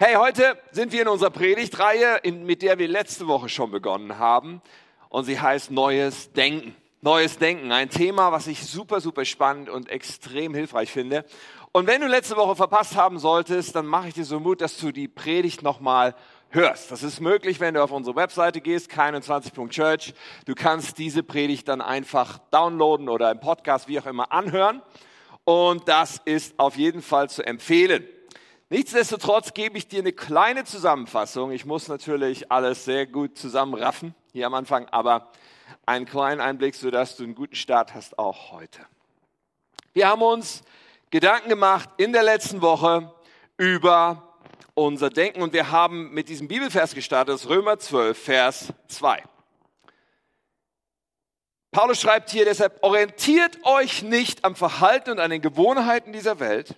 Hey, heute sind wir in unserer Predigtreihe, in, mit der wir letzte Woche schon begonnen haben. Und sie heißt Neues Denken. Neues Denken, ein Thema, was ich super, super spannend und extrem hilfreich finde. Und wenn du letzte Woche verpasst haben solltest, dann mache ich dir so Mut, dass du die Predigt nochmal hörst. Das ist möglich, wenn du auf unsere Webseite gehst, 21.church. Du kannst diese Predigt dann einfach downloaden oder im Podcast, wie auch immer, anhören. Und das ist auf jeden Fall zu empfehlen. Nichtsdestotrotz gebe ich dir eine kleine Zusammenfassung. Ich muss natürlich alles sehr gut zusammenraffen hier am Anfang, aber einen kleinen Einblick, sodass du einen guten Start hast auch heute. Wir haben uns Gedanken gemacht in der letzten Woche über unser Denken und wir haben mit diesem Bibelvers gestartet, Römer 12, Vers 2. Paulus schreibt hier deshalb, orientiert euch nicht am Verhalten und an den Gewohnheiten dieser Welt,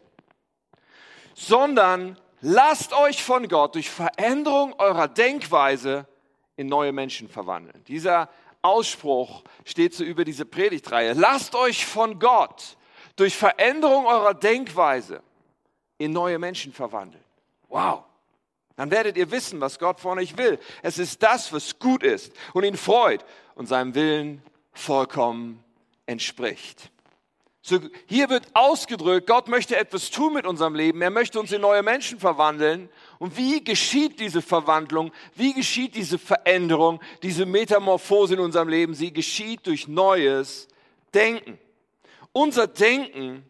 sondern lasst euch von Gott durch Veränderung eurer Denkweise in neue Menschen verwandeln. Dieser Ausspruch steht so über diese Predigtreihe. Lasst euch von Gott durch Veränderung eurer Denkweise in neue Menschen verwandeln. Wow. Dann werdet ihr wissen, was Gott von euch will. Es ist das, was gut ist und ihn freut und seinem Willen vollkommen entspricht. Hier wird ausgedrückt, Gott möchte etwas tun mit unserem Leben. Er möchte uns in neue Menschen verwandeln. Und wie geschieht diese Verwandlung? Wie geschieht diese Veränderung, diese Metamorphose in unserem Leben? Sie geschieht durch neues Denken. Unser Denken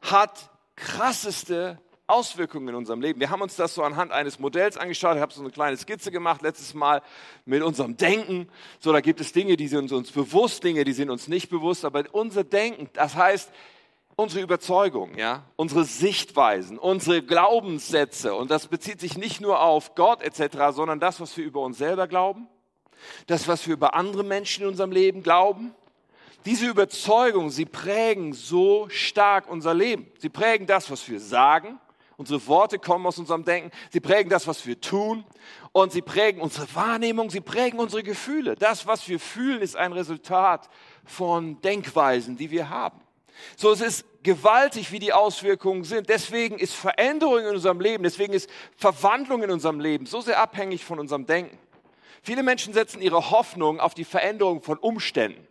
hat krasseste Auswirkungen in unserem Leben. Wir haben uns das so anhand eines Modells angeschaut. Ich habe so eine kleine Skizze gemacht letztes Mal mit unserem Denken. So, da gibt es Dinge, die sind uns bewusst, Dinge, die sind uns nicht bewusst. Aber unser Denken, das heißt unsere Überzeugung, ja, unsere Sichtweisen, unsere Glaubenssätze. Und das bezieht sich nicht nur auf Gott etc., sondern das, was wir über uns selber glauben, das, was wir über andere Menschen in unserem Leben glauben. Diese Überzeugung, sie prägen so stark unser Leben. Sie prägen das, was wir sagen, Unsere Worte kommen aus unserem Denken. Sie prägen das, was wir tun. Und sie prägen unsere Wahrnehmung. Sie prägen unsere Gefühle. Das, was wir fühlen, ist ein Resultat von Denkweisen, die wir haben. So, es ist gewaltig, wie die Auswirkungen sind. Deswegen ist Veränderung in unserem Leben, deswegen ist Verwandlung in unserem Leben so sehr abhängig von unserem Denken. Viele Menschen setzen ihre Hoffnung auf die Veränderung von Umständen.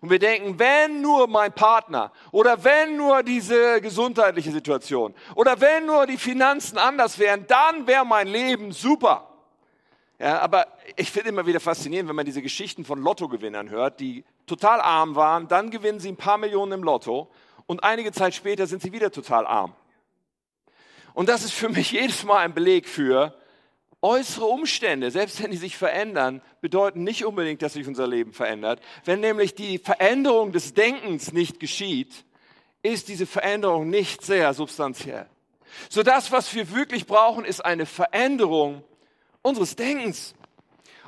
Und wir denken, wenn nur mein Partner oder wenn nur diese gesundheitliche Situation oder wenn nur die Finanzen anders wären, dann wäre mein Leben super. Ja, aber ich finde immer wieder faszinierend, wenn man diese Geschichten von Lottogewinnern hört, die total arm waren, dann gewinnen sie ein paar Millionen im Lotto und einige Zeit später sind sie wieder total arm. Und das ist für mich jedes Mal ein Beleg für, Äußere Umstände, selbst wenn die sich verändern, bedeuten nicht unbedingt, dass sich unser Leben verändert. Wenn nämlich die Veränderung des Denkens nicht geschieht, ist diese Veränderung nicht sehr substanziell. So das, was wir wirklich brauchen, ist eine Veränderung unseres Denkens.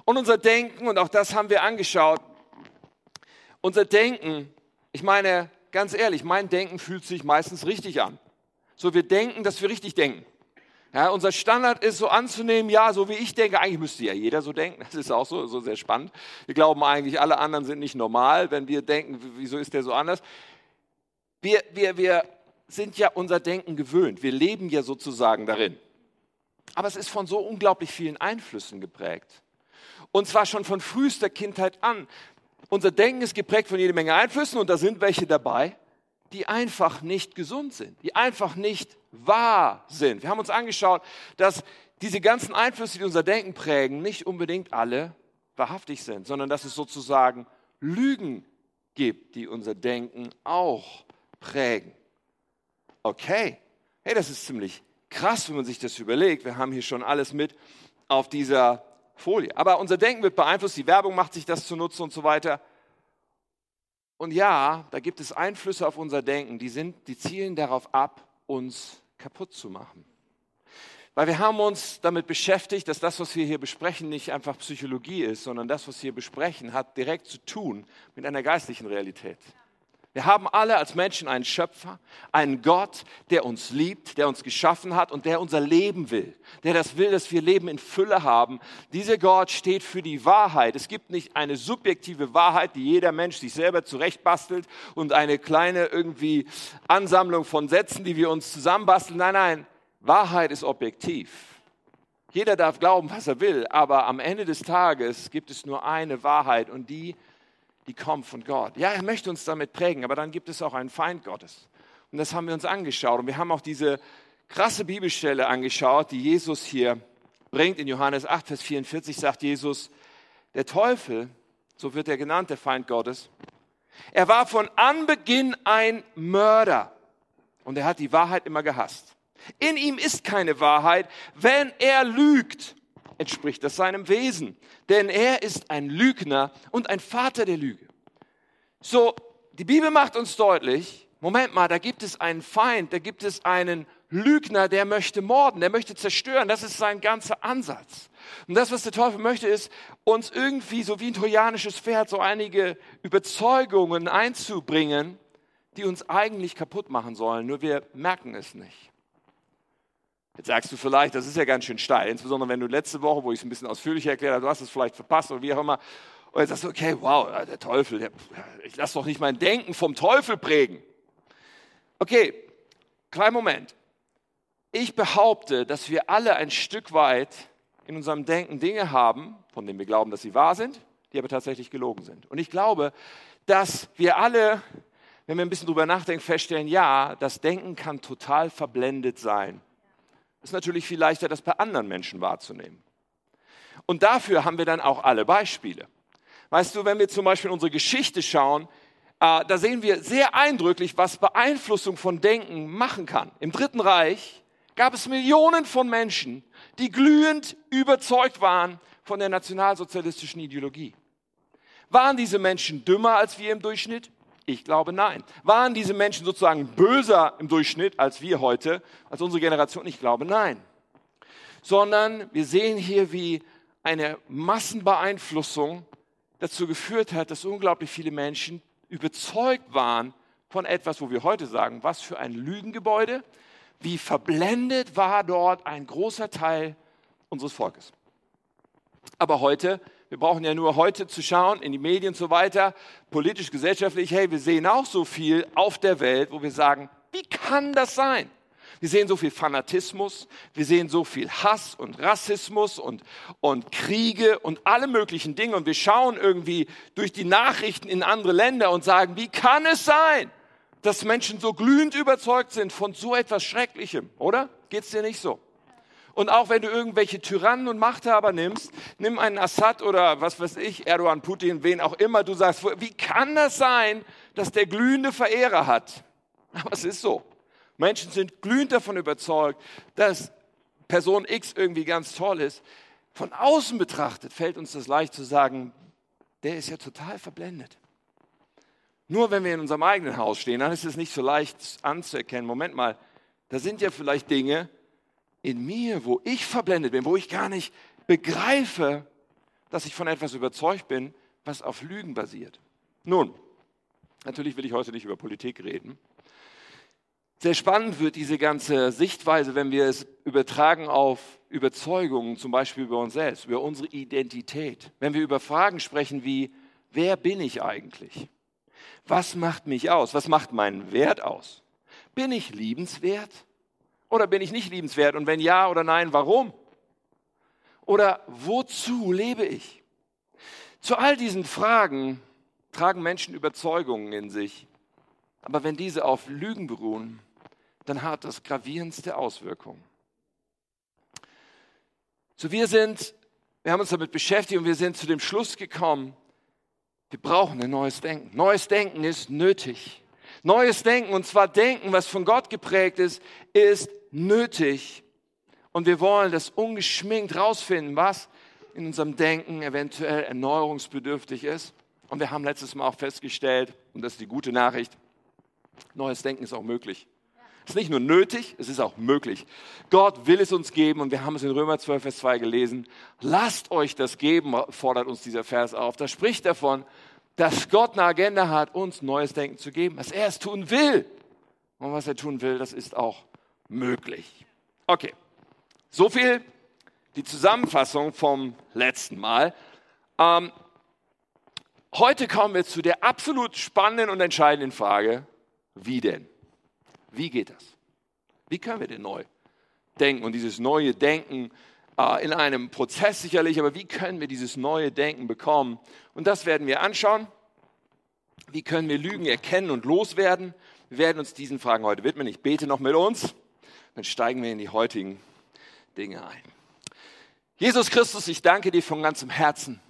Und unser Denken, und auch das haben wir angeschaut, unser Denken, ich meine, ganz ehrlich, mein Denken fühlt sich meistens richtig an. So wir denken, dass wir richtig denken. Ja, unser Standard ist so anzunehmen, ja, so wie ich denke, eigentlich müsste ja jeder so denken. Das ist auch so, so sehr spannend. Wir glauben eigentlich, alle anderen sind nicht normal, wenn wir denken, wieso ist der so anders? Wir, wir, wir sind ja unser Denken gewöhnt. Wir leben ja sozusagen darin. Aber es ist von so unglaublich vielen Einflüssen geprägt. Und zwar schon von frühester Kindheit an. Unser Denken ist geprägt von jede Menge Einflüssen und da sind welche dabei, die einfach nicht gesund sind, die einfach nicht wahr sind. Wir haben uns angeschaut, dass diese ganzen Einflüsse, die unser Denken prägen, nicht unbedingt alle wahrhaftig sind, sondern dass es sozusagen Lügen gibt, die unser Denken auch prägen. Okay, hey, das ist ziemlich krass, wenn man sich das überlegt. Wir haben hier schon alles mit auf dieser Folie. Aber unser Denken wird beeinflusst, die Werbung macht sich das zunutze und so weiter. Und ja, da gibt es Einflüsse auf unser Denken, die, sind, die zielen darauf ab, uns kaputt zu machen. Weil wir haben uns damit beschäftigt, dass das, was wir hier besprechen, nicht einfach Psychologie ist, sondern das, was wir besprechen, hat direkt zu tun mit einer geistlichen Realität. Wir haben alle als Menschen einen Schöpfer, einen Gott, der uns liebt, der uns geschaffen hat und der unser Leben will, der das will, dass wir Leben in Fülle haben. Dieser Gott steht für die Wahrheit. Es gibt nicht eine subjektive Wahrheit, die jeder Mensch sich selber zurechtbastelt und eine kleine irgendwie Ansammlung von Sätzen, die wir uns zusammenbasteln. Nein, nein, Wahrheit ist objektiv. Jeder darf glauben, was er will, aber am Ende des Tages gibt es nur eine Wahrheit und die, die kommt von Gott. Ja, er möchte uns damit prägen, aber dann gibt es auch einen Feind Gottes. Und das haben wir uns angeschaut und wir haben auch diese krasse Bibelstelle angeschaut, die Jesus hier bringt. In Johannes 8, Vers 44 sagt Jesus, der Teufel, so wird er genannt, der Feind Gottes, er war von Anbeginn ein Mörder und er hat die Wahrheit immer gehasst. In ihm ist keine Wahrheit. Wenn er lügt, entspricht das seinem Wesen. Denn er ist ein Lügner und ein Vater der Lüge. So, die Bibel macht uns deutlich, Moment mal, da gibt es einen Feind, da gibt es einen Lügner, der möchte morden, der möchte zerstören. Das ist sein ganzer Ansatz. Und das, was der Teufel möchte, ist, uns irgendwie so wie ein trojanisches Pferd so einige Überzeugungen einzubringen, die uns eigentlich kaputt machen sollen, nur wir merken es nicht. Jetzt sagst du vielleicht, das ist ja ganz schön steil, insbesondere wenn du letzte Woche, wo ich es ein bisschen ausführlicher erklärt habe, du hast es vielleicht verpasst oder wie auch immer, und jetzt sagst du, okay, wow, der Teufel, der, ich lasse doch nicht mein Denken vom Teufel prägen. Okay, kleinen Moment. Ich behaupte, dass wir alle ein Stück weit in unserem Denken Dinge haben, von denen wir glauben, dass sie wahr sind, die aber tatsächlich gelogen sind. Und ich glaube, dass wir alle, wenn wir ein bisschen drüber nachdenken, feststellen, ja, das Denken kann total verblendet sein. Ist natürlich viel leichter, das bei anderen Menschen wahrzunehmen. Und dafür haben wir dann auch alle Beispiele. Weißt du, wenn wir zum Beispiel in unsere Geschichte schauen, äh, da sehen wir sehr eindrücklich, was Beeinflussung von Denken machen kann. Im Dritten Reich gab es Millionen von Menschen, die glühend überzeugt waren von der nationalsozialistischen Ideologie. Waren diese Menschen dümmer als wir im Durchschnitt? Ich glaube nein. Waren diese Menschen sozusagen böser im Durchschnitt als wir heute, als unsere Generation? Ich glaube nein. Sondern wir sehen hier, wie eine Massenbeeinflussung dazu geführt hat, dass unglaublich viele Menschen überzeugt waren von etwas, wo wir heute sagen, was für ein Lügengebäude, wie verblendet war dort ein großer Teil unseres Volkes. Aber heute, wir brauchen ja nur heute zu schauen, in die Medien und so weiter, politisch, gesellschaftlich, hey, wir sehen auch so viel auf der Welt, wo wir sagen, wie kann das sein? Wir sehen so viel Fanatismus, wir sehen so viel Hass und Rassismus und, und Kriege und alle möglichen Dinge. Und wir schauen irgendwie durch die Nachrichten in andere Länder und sagen, wie kann es sein, dass Menschen so glühend überzeugt sind von so etwas Schrecklichem, oder? Geht's dir nicht so? Und auch wenn du irgendwelche Tyrannen und Machthaber nimmst, nimm einen Assad oder was weiß ich, Erdogan, Putin, wen auch immer, du sagst, wie kann das sein, dass der glühende Verehrer hat? Aber es ist so. Menschen sind glühend davon überzeugt, dass Person X irgendwie ganz toll ist. Von außen betrachtet fällt uns das leicht zu sagen, der ist ja total verblendet. Nur wenn wir in unserem eigenen Haus stehen, dann ist es nicht so leicht anzuerkennen. Moment mal, da sind ja vielleicht Dinge in mir, wo ich verblendet bin, wo ich gar nicht begreife, dass ich von etwas überzeugt bin, was auf Lügen basiert. Nun, natürlich will ich heute nicht über Politik reden. Sehr spannend wird diese ganze Sichtweise, wenn wir es übertragen auf Überzeugungen, zum Beispiel über uns selbst, über unsere Identität. Wenn wir über Fragen sprechen wie, wer bin ich eigentlich? Was macht mich aus? Was macht meinen Wert aus? Bin ich liebenswert oder bin ich nicht liebenswert? Und wenn ja oder nein, warum? Oder wozu lebe ich? Zu all diesen Fragen tragen Menschen Überzeugungen in sich. Aber wenn diese auf Lügen beruhen, dann hat das gravierendste Auswirkungen. So wir sind, wir haben uns damit beschäftigt und wir sind zu dem Schluss gekommen, wir brauchen ein neues Denken. Neues Denken ist nötig. Neues Denken, und zwar Denken, was von Gott geprägt ist, ist nötig. Und wir wollen das ungeschminkt rausfinden, was in unserem Denken eventuell erneuerungsbedürftig ist. Und wir haben letztes Mal auch festgestellt, und das ist die gute Nachricht, neues Denken ist auch möglich. Es ist nicht nur nötig, es ist auch möglich. Gott will es uns geben und wir haben es in Römer 12, Vers 2 gelesen. Lasst euch das geben, fordert uns dieser Vers auf. Das spricht davon, dass Gott eine Agenda hat, uns neues Denken zu geben, was er es tun will. Und was er tun will, das ist auch möglich. Okay, so viel die Zusammenfassung vom letzten Mal. Ähm, heute kommen wir zu der absolut spannenden und entscheidenden Frage, wie denn? Wie geht das? Wie können wir denn neu denken? Und dieses neue Denken, äh, in einem Prozess sicherlich, aber wie können wir dieses neue Denken bekommen? Und das werden wir anschauen. Wie können wir Lügen erkennen und loswerden? Wir werden uns diesen Fragen heute widmen. Ich bete noch mit uns, dann steigen wir in die heutigen Dinge ein. Jesus Christus, ich danke dir von ganzem Herzen.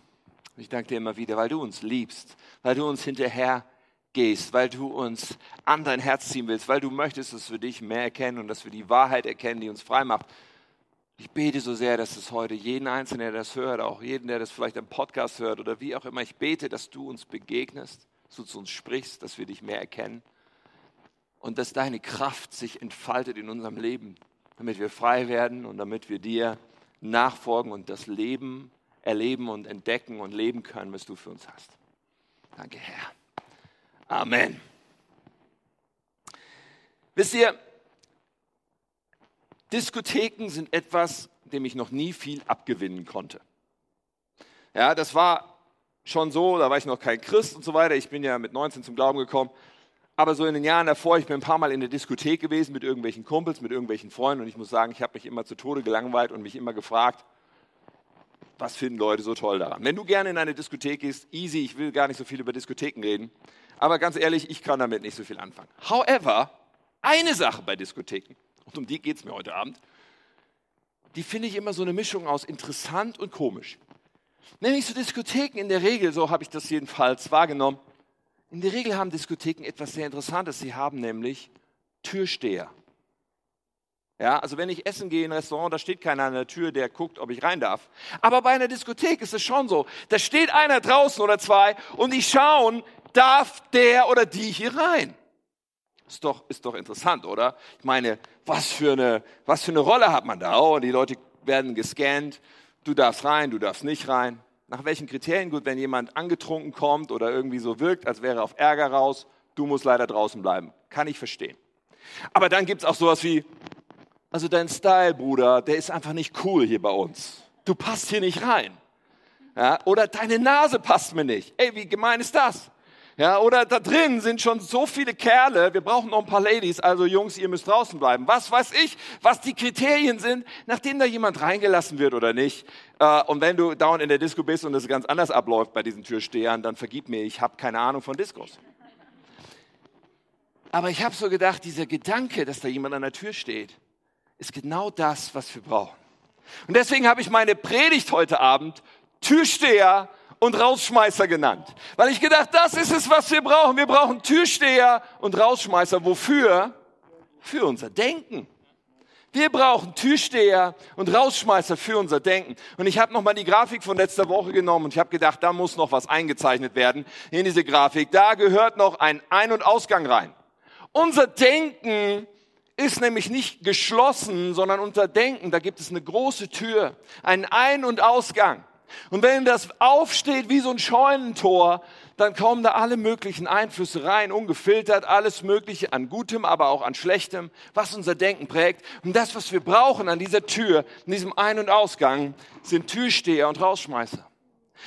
Ich danke dir immer wieder, weil du uns liebst, weil du uns hinterher gehst, weil du uns an dein Herz ziehen willst, weil du möchtest, dass wir dich mehr erkennen und dass wir die Wahrheit erkennen, die uns frei macht. Ich bete so sehr, dass es heute jeden Einzelnen, der das hört, auch jeden, der das vielleicht am Podcast hört oder wie auch immer, ich bete, dass du uns begegnest, dass du zu uns sprichst, dass wir dich mehr erkennen und dass deine Kraft sich entfaltet in unserem Leben, damit wir frei werden und damit wir dir nachfolgen und das Leben erleben und entdecken und leben können, was du für uns hast. Danke, Herr. Amen. Wisst ihr, Diskotheken sind etwas, dem ich noch nie viel abgewinnen konnte. Ja, das war schon so, da war ich noch kein Christ und so weiter. Ich bin ja mit 19 zum Glauben gekommen. Aber so in den Jahren davor, ich bin ein paar Mal in der Diskothek gewesen mit irgendwelchen Kumpels, mit irgendwelchen Freunden und ich muss sagen, ich habe mich immer zu Tode gelangweilt und mich immer gefragt, was finden Leute so toll daran? Wenn du gerne in eine Diskothek gehst, easy, ich will gar nicht so viel über Diskotheken reden, aber ganz ehrlich, ich kann damit nicht so viel anfangen. However, eine Sache bei Diskotheken, und um die geht es mir heute Abend, die finde ich immer so eine Mischung aus interessant und komisch. Nämlich so Diskotheken in der Regel, so habe ich das jedenfalls wahrgenommen, in der Regel haben Diskotheken etwas sehr Interessantes. Sie haben nämlich Türsteher. Ja, also wenn ich essen gehe in ein Restaurant, da steht keiner an der Tür, der guckt, ob ich rein darf. Aber bei einer Diskothek ist es schon so. Da steht einer draußen oder zwei und die schauen, darf der oder die hier rein. Ist doch, ist doch interessant, oder? Ich meine, was für, eine, was für eine Rolle hat man da? Oh, die Leute werden gescannt. Du darfst rein, du darfst nicht rein. Nach welchen Kriterien? Gut, wenn jemand angetrunken kommt oder irgendwie so wirkt, als wäre er auf Ärger raus, du musst leider draußen bleiben. Kann ich verstehen. Aber dann gibt es auch sowas wie, also dein Style, Bruder, der ist einfach nicht cool hier bei uns. Du passt hier nicht rein. Ja, oder deine Nase passt mir nicht. Ey, wie gemein ist das? Ja, oder da drin sind schon so viele Kerle, wir brauchen noch ein paar Ladies, also Jungs, ihr müsst draußen bleiben. Was weiß ich, was die Kriterien sind, nachdem da jemand reingelassen wird oder nicht. Äh, und wenn du dauernd in der Disco bist und es ganz anders abläuft bei diesen Türstehern, dann vergib mir, ich habe keine Ahnung von Diskos. Aber ich habe so gedacht, dieser Gedanke, dass da jemand an der Tür steht, ist genau das, was wir brauchen. Und deswegen habe ich meine Predigt heute Abend Türsteher und Rausschmeißer genannt. Weil ich gedacht, das ist es, was wir brauchen. Wir brauchen Türsteher und Rausschmeißer. Wofür? Für unser Denken. Wir brauchen Türsteher und Rausschmeißer für unser Denken. Und ich habe nochmal die Grafik von letzter Woche genommen und ich habe gedacht, da muss noch was eingezeichnet werden in diese Grafik. Da gehört noch ein Ein- und Ausgang rein. Unser Denken ist nämlich nicht geschlossen, sondern unter Denken, da gibt es eine große Tür, einen Ein- und Ausgang. Und wenn das aufsteht wie so ein Scheunentor, dann kommen da alle möglichen Einflüsse rein, ungefiltert, alles Mögliche an Gutem, aber auch an Schlechtem, was unser Denken prägt. Und das, was wir brauchen an dieser Tür, in diesem Ein- und Ausgang, sind Türsteher und Rausschmeißer.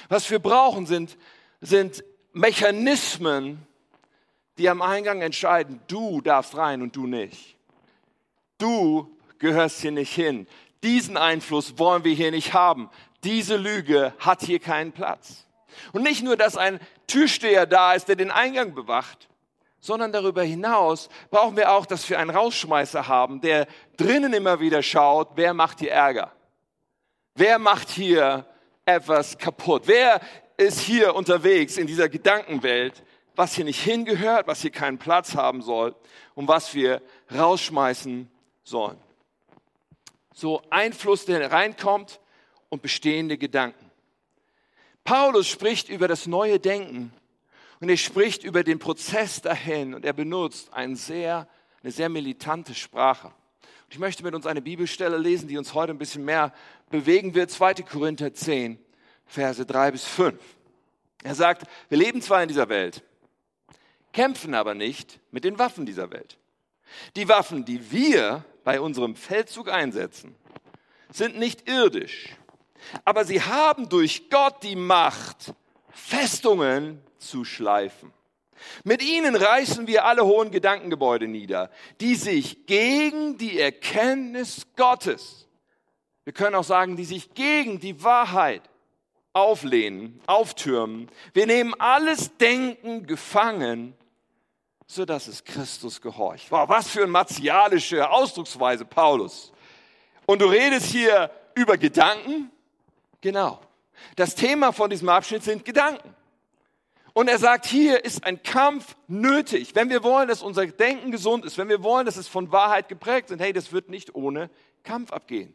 Was wir brauchen, sind, sind Mechanismen, die am Eingang entscheiden, du darfst rein und du nicht. Du gehörst hier nicht hin. Diesen Einfluss wollen wir hier nicht haben. Diese Lüge hat hier keinen Platz. Und nicht nur, dass ein Türsteher da ist, der den Eingang bewacht, sondern darüber hinaus brauchen wir auch, dass wir einen Rausschmeißer haben, der drinnen immer wieder schaut, wer macht hier Ärger? Wer macht hier etwas kaputt? Wer ist hier unterwegs in dieser Gedankenwelt, was hier nicht hingehört, was hier keinen Platz haben soll und was wir rausschmeißen sollen. So Einfluss, der reinkommt und bestehende Gedanken. Paulus spricht über das neue Denken und er spricht über den Prozess dahin und er benutzt ein sehr, eine sehr militante Sprache. Und ich möchte mit uns eine Bibelstelle lesen, die uns heute ein bisschen mehr bewegen wird. 2. Korinther 10, Verse 3 bis 5. Er sagt, wir leben zwar in dieser Welt, kämpfen aber nicht mit den Waffen dieser Welt. Die Waffen, die wir bei unserem Feldzug einsetzen, sind nicht irdisch, aber sie haben durch Gott die Macht, Festungen zu schleifen. Mit ihnen reißen wir alle hohen Gedankengebäude nieder, die sich gegen die Erkenntnis Gottes, Wir können auch sagen, die sich gegen die Wahrheit auflehnen, auftürmen. Wir nehmen alles Denken gefangen, sodass es Christus gehorcht. Wow, was für eine martialische Ausdrucksweise, Paulus. Und du redest hier über Gedanken? Genau. Das Thema von diesem Abschnitt sind Gedanken. Und er sagt, hier ist ein Kampf nötig. Wenn wir wollen, dass unser Denken gesund ist, wenn wir wollen, dass es von Wahrheit geprägt ist, hey, das wird nicht ohne Kampf abgehen.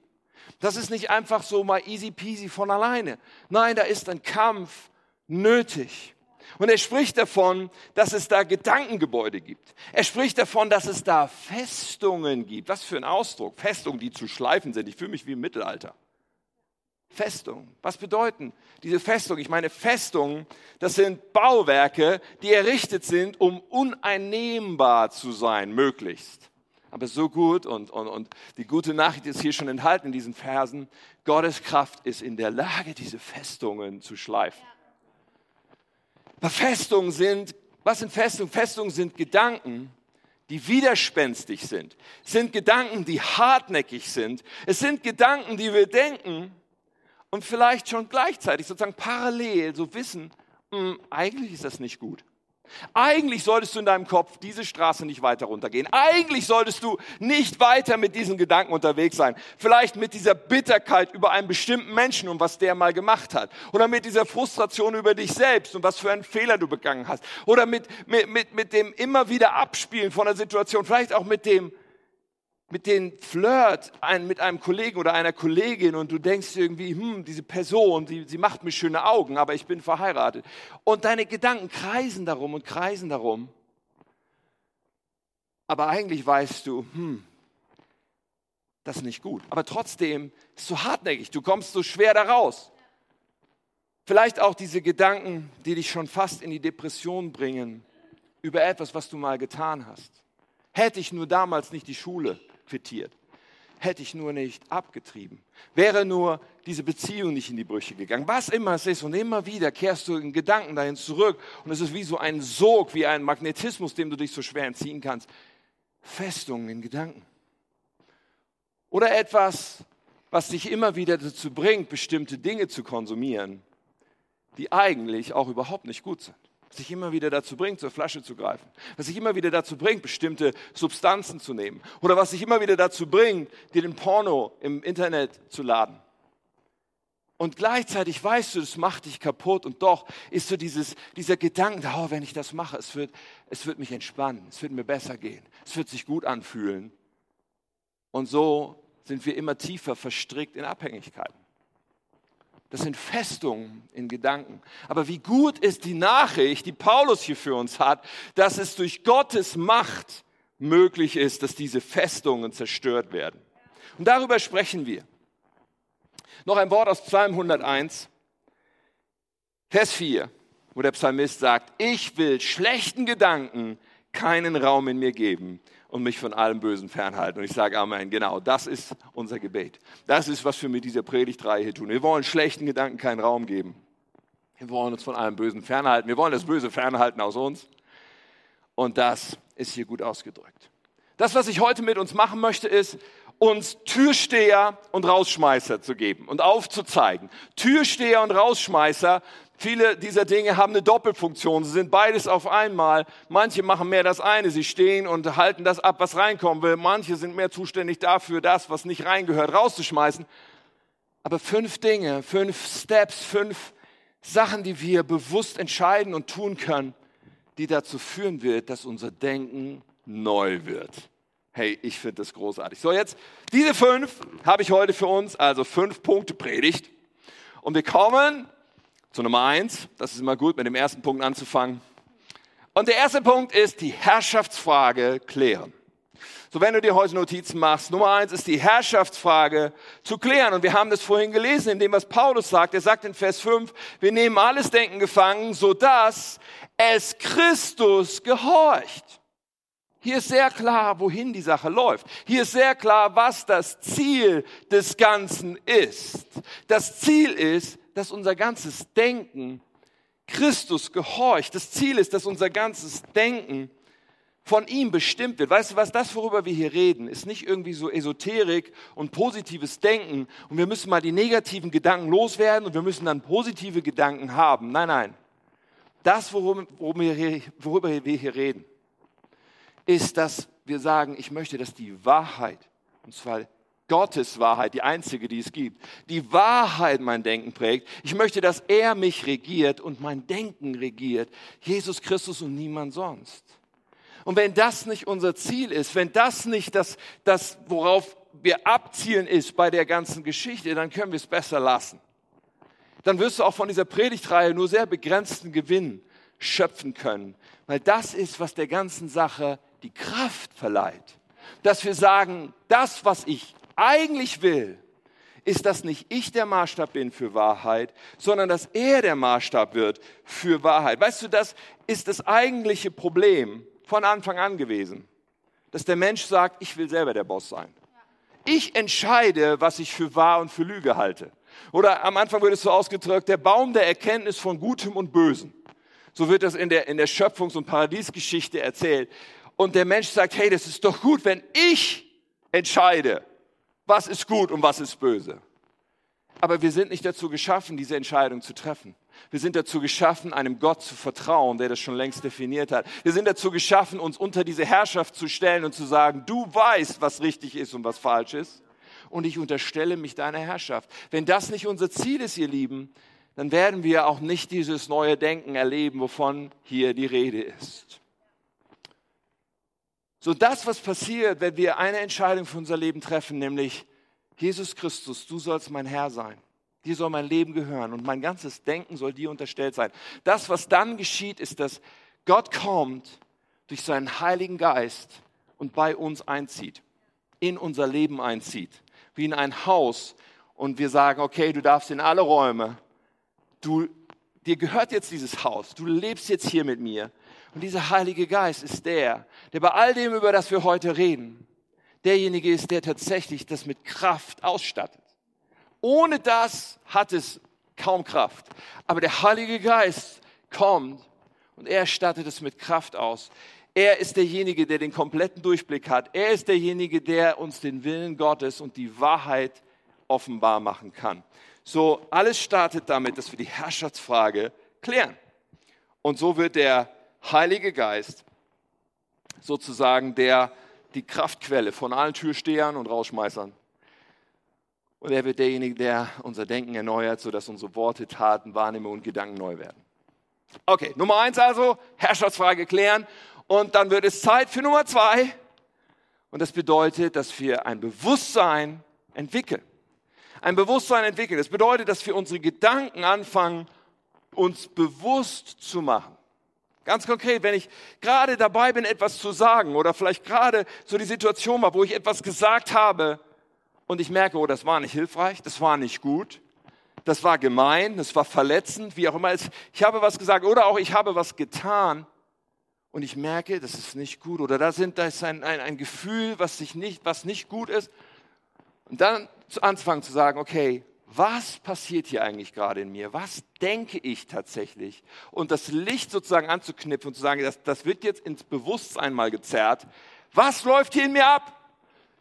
Das ist nicht einfach so mal easy peasy von alleine. Nein, da ist ein Kampf nötig. Und er spricht davon, dass es da Gedankengebäude gibt. Er spricht davon, dass es da Festungen gibt. Was für ein Ausdruck. Festungen, die zu schleifen sind. Ich fühle mich wie im Mittelalter. Festung. Was bedeuten diese Festungen? Ich meine, Festungen, das sind Bauwerke, die errichtet sind, um uneinnehmbar zu sein, möglichst. Aber so gut und, und, und die gute Nachricht ist hier schon enthalten in diesen Versen. Gottes Kraft ist in der Lage, diese Festungen zu schleifen. Aber Festungen sind, was sind Festungen? Festungen sind Gedanken, die widerspenstig sind. Es sind Gedanken, die hartnäckig sind. Es sind Gedanken, die wir denken, und vielleicht schon gleichzeitig sozusagen parallel so wissen, mh, hm, eigentlich ist das nicht gut. Eigentlich solltest du in deinem Kopf diese Straße nicht weiter runtergehen. Eigentlich solltest du nicht weiter mit diesen Gedanken unterwegs sein. Vielleicht mit dieser Bitterkeit über einen bestimmten Menschen und was der mal gemacht hat. Oder mit dieser Frustration über dich selbst und was für einen Fehler du begangen hast. Oder mit, mit, mit, mit dem immer wieder Abspielen von der Situation. Vielleicht auch mit dem, mit den Flirt ein, mit einem Kollegen oder einer Kollegin und du denkst irgendwie, hm, diese Person, die, sie macht mir schöne Augen, aber ich bin verheiratet. Und deine Gedanken kreisen darum und kreisen darum. Aber eigentlich weißt du, hm, das ist nicht gut. Aber trotzdem ist es so hartnäckig, du kommst so schwer da raus. Vielleicht auch diese Gedanken, die dich schon fast in die Depression bringen über etwas, was du mal getan hast. Hätte ich nur damals nicht die Schule quittiert. Hätte ich nur nicht abgetrieben. Wäre nur diese Beziehung nicht in die Brüche gegangen. Was immer es ist und immer wieder kehrst du in Gedanken dahin zurück und es ist wie so ein Sog, wie ein Magnetismus, dem du dich so schwer entziehen kannst. Festungen in Gedanken. Oder etwas, was dich immer wieder dazu bringt, bestimmte Dinge zu konsumieren, die eigentlich auch überhaupt nicht gut sind was dich immer wieder dazu bringt, zur Flasche zu greifen, was dich immer wieder dazu bringt, bestimmte Substanzen zu nehmen oder was dich immer wieder dazu bringt, dir den Porno im Internet zu laden. Und gleichzeitig weißt du, das macht dich kaputt und doch ist so dieses, dieser Gedanke, oh, wenn ich das mache, es wird, es wird mich entspannen, es wird mir besser gehen, es wird sich gut anfühlen. Und so sind wir immer tiefer verstrickt in Abhängigkeiten. Das sind Festungen in Gedanken. Aber wie gut ist die Nachricht, die Paulus hier für uns hat, dass es durch Gottes Macht möglich ist, dass diese Festungen zerstört werden. Und darüber sprechen wir. Noch ein Wort aus Psalm 101, Vers 4, wo der Psalmist sagt, ich will schlechten Gedanken keinen Raum in mir geben und mich von allem Bösen fernhalten. Und ich sage Amen, genau, das ist unser Gebet. Das ist, was wir mit dieser Predigtreihe hier tun. Wir wollen schlechten Gedanken keinen Raum geben. Wir wollen uns von allem Bösen fernhalten. Wir wollen das Böse fernhalten aus uns. Und das ist hier gut ausgedrückt. Das, was ich heute mit uns machen möchte, ist, uns Türsteher und Rausschmeißer zu geben und aufzuzeigen. Türsteher und Rausschmeißer Viele dieser Dinge haben eine Doppelfunktion. Sie sind beides auf einmal. Manche machen mehr das eine. Sie stehen und halten das ab, was reinkommen will. Manche sind mehr zuständig dafür, das, was nicht reingehört, rauszuschmeißen. Aber fünf Dinge, fünf Steps, fünf Sachen, die wir bewusst entscheiden und tun können, die dazu führen wird, dass unser Denken neu wird. Hey, ich finde das großartig. So, jetzt, diese fünf habe ich heute für uns, also fünf Punkte Predigt. Und wir kommen zu Nummer eins, das ist immer gut, mit dem ersten Punkt anzufangen. Und der erste Punkt ist die Herrschaftsfrage klären. So, wenn du dir heute Notizen machst, Nummer eins ist die Herrschaftsfrage zu klären. Und wir haben das vorhin gelesen, in dem, was Paulus sagt. Er sagt in Vers 5, wir nehmen alles Denken gefangen, sodass es Christus gehorcht. Hier ist sehr klar, wohin die Sache läuft. Hier ist sehr klar, was das Ziel des Ganzen ist. Das Ziel ist, dass unser ganzes Denken Christus gehorcht. Das Ziel ist, dass unser ganzes Denken von ihm bestimmt wird. Weißt du was, das, worüber wir hier reden, ist nicht irgendwie so Esoterik und positives Denken und wir müssen mal die negativen Gedanken loswerden und wir müssen dann positive Gedanken haben. Nein, nein. Das, worüber, wir hier, reden, ist, dass wir sagen, ich möchte, dass die Wahrheit, und zwar Gottes Wahrheit, die einzige, die es gibt, die Wahrheit mein Denken prägt. Ich möchte, dass er mich regiert und mein Denken regiert. Jesus Christus und niemand sonst. Und wenn das nicht unser Ziel ist, wenn das nicht das, das worauf wir abzielen ist bei der ganzen Geschichte, dann können wir es besser lassen. Dann wirst du auch von dieser Predigtreihe nur sehr begrenzten Gewinn schöpfen können, weil das ist, was der ganzen Sache die Kraft verleiht. Dass wir sagen, das, was ich eigentlich will, ist, dass nicht ich der Maßstab bin für Wahrheit, sondern dass er der Maßstab wird für Wahrheit. Weißt du, das ist das eigentliche Problem von Anfang an gewesen. Dass der Mensch sagt, ich will selber der Boss sein. Ich entscheide, was ich für wahr und für Lüge halte. Oder am Anfang wird es so ausgedrückt, der Baum der Erkenntnis von Gutem und Bösen. So wird das in der, in der Schöpfungs- und Paradiesgeschichte erzählt. Und der Mensch sagt, hey, das ist doch gut, wenn ich entscheide, was ist gut und was ist böse. Aber wir sind nicht dazu geschaffen, diese Entscheidung zu treffen. Wir sind dazu geschaffen, einem Gott zu vertrauen, der das schon längst definiert hat. Wir sind dazu geschaffen, uns unter diese Herrschaft zu stellen und zu sagen, du weißt, was richtig ist und was falsch ist. Und ich unterstelle mich deiner Herrschaft. Wenn das nicht unser Ziel ist, ihr Lieben, dann werden wir auch nicht dieses neue Denken erleben, wovon hier die Rede ist. So das, was passiert, wenn wir eine Entscheidung für unser Leben treffen, nämlich Jesus Christus, du sollst mein Herr sein. Dir soll mein Leben gehören und mein ganzes Denken soll dir unterstellt sein. Das, was dann geschieht, ist, dass Gott kommt durch seinen Heiligen Geist und bei uns einzieht, in unser Leben einzieht, wie in ein Haus. Und wir sagen, okay, du darfst in alle Räume. Du, dir gehört jetzt dieses Haus. Du lebst jetzt hier mit mir. Und dieser Heilige Geist ist der, der bei all dem, über das wir heute reden, derjenige ist, der tatsächlich das mit Kraft ausstattet. Ohne das hat es kaum Kraft. Aber der Heilige Geist kommt und er stattet es mit Kraft aus. Er ist derjenige, der den kompletten Durchblick hat. Er ist derjenige, der uns den Willen Gottes und die Wahrheit offenbar machen kann. So, alles startet damit, dass wir die Herrschaftsfrage klären. Und so wird der Heilige Geist sozusagen der, die Kraftquelle von allen Türstehern und Rausschmeißern und er wird derjenige, der unser Denken erneuert, sodass unsere Worte, Taten, Wahrnehmungen und Gedanken neu werden. Okay, Nummer eins also, Herrschaftsfrage klären. Und dann wird es Zeit für Nummer zwei. Und das bedeutet, dass wir ein Bewusstsein entwickeln. Ein Bewusstsein entwickeln. Das bedeutet, dass wir unsere Gedanken anfangen, uns bewusst zu machen. Ganz konkret, wenn ich gerade dabei bin, etwas zu sagen oder vielleicht gerade so die Situation war, wo ich etwas gesagt habe, und ich merke, oh, das war nicht hilfreich, das war nicht gut, das war gemein, das war verletzend, wie auch immer. Ich habe was gesagt oder auch ich habe was getan und ich merke, das ist nicht gut oder da, sind, da ist ein, ein, ein Gefühl, was, sich nicht, was nicht gut ist. Und dann anzufangen zu sagen, okay, was passiert hier eigentlich gerade in mir? Was denke ich tatsächlich? Und das Licht sozusagen anzuknüpfen und zu sagen, das, das wird jetzt ins Bewusstsein mal gezerrt. Was läuft hier in mir ab?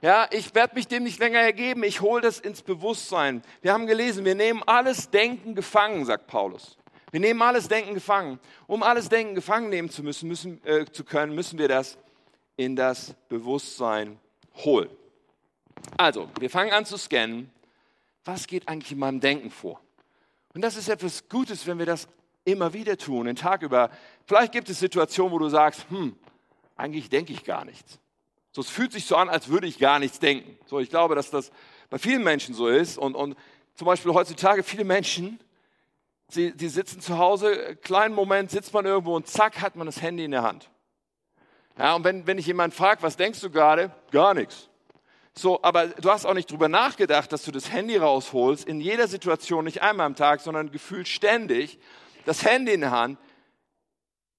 Ja, ich werde mich dem nicht länger ergeben, ich hole das ins Bewusstsein. Wir haben gelesen, wir nehmen alles Denken gefangen, sagt Paulus. Wir nehmen alles Denken gefangen. Um alles Denken gefangen nehmen zu müssen, müssen äh, zu können, müssen wir das in das Bewusstsein holen. Also, wir fangen an zu scannen. Was geht eigentlich in meinem Denken vor? Und das ist etwas Gutes, wenn wir das immer wieder tun, den Tag über. Vielleicht gibt es Situationen, wo du sagst, hm, eigentlich denke ich gar nichts. So, es fühlt sich so an, als würde ich gar nichts denken. So, ich glaube, dass das bei vielen Menschen so ist. Und, und zum Beispiel heutzutage viele Menschen, sie, die sitzen zu Hause, kleinen Moment sitzt man irgendwo und zack, hat man das Handy in der Hand. Ja, und wenn, wenn ich jemanden frage, was denkst du gerade? Gar nichts. So, aber du hast auch nicht drüber nachgedacht, dass du das Handy rausholst, in jeder Situation, nicht einmal am Tag, sondern gefühlt ständig, das Handy in der Hand,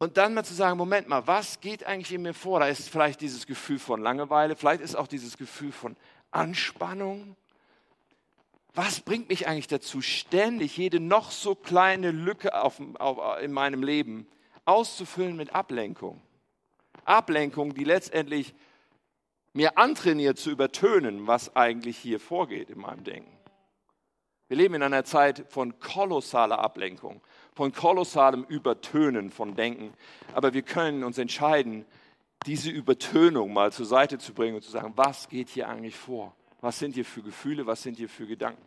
und dann mal zu sagen, Moment mal, was geht eigentlich in mir vor? Da ist vielleicht dieses Gefühl von Langeweile, vielleicht ist auch dieses Gefühl von Anspannung. Was bringt mich eigentlich dazu, ständig jede noch so kleine Lücke auf, auf, in meinem Leben auszufüllen mit Ablenkung? Ablenkung, die letztendlich mir antrainiert zu übertönen, was eigentlich hier vorgeht in meinem Denken. Wir leben in einer Zeit von kolossaler Ablenkung, von kolossalem Übertönen von Denken. Aber wir können uns entscheiden, diese Übertönung mal zur Seite zu bringen und zu sagen, was geht hier eigentlich vor? Was sind hier für Gefühle? Was sind hier für Gedanken?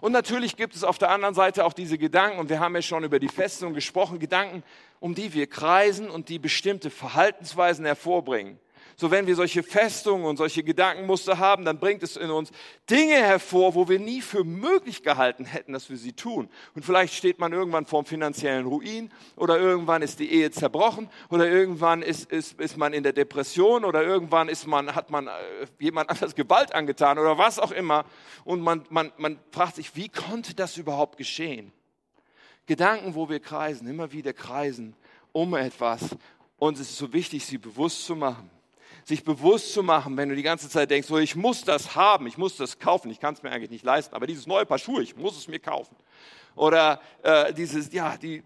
Und natürlich gibt es auf der anderen Seite auch diese Gedanken, und wir haben ja schon über die Festung gesprochen, Gedanken, um die wir kreisen und die bestimmte Verhaltensweisen hervorbringen. So wenn wir solche Festungen und solche Gedankenmuster haben, dann bringt es in uns Dinge hervor, wo wir nie für möglich gehalten hätten, dass wir sie tun. Und vielleicht steht man irgendwann vorm finanziellen Ruin oder irgendwann ist die Ehe zerbrochen oder irgendwann ist, ist, ist man in der Depression oder irgendwann ist man, hat man äh, jemand anders Gewalt angetan oder was auch immer. Und man, man, man fragt sich, wie konnte das überhaupt geschehen? Gedanken, wo wir kreisen, immer wieder kreisen um etwas. Und es ist so wichtig, sie bewusst zu machen sich bewusst zu machen, wenn du die ganze Zeit denkst, so, ich muss das haben, ich muss das kaufen, ich kann es mir eigentlich nicht leisten, aber dieses neue Paar Schuhe, ich muss es mir kaufen. Oder äh, dieses, ja, die,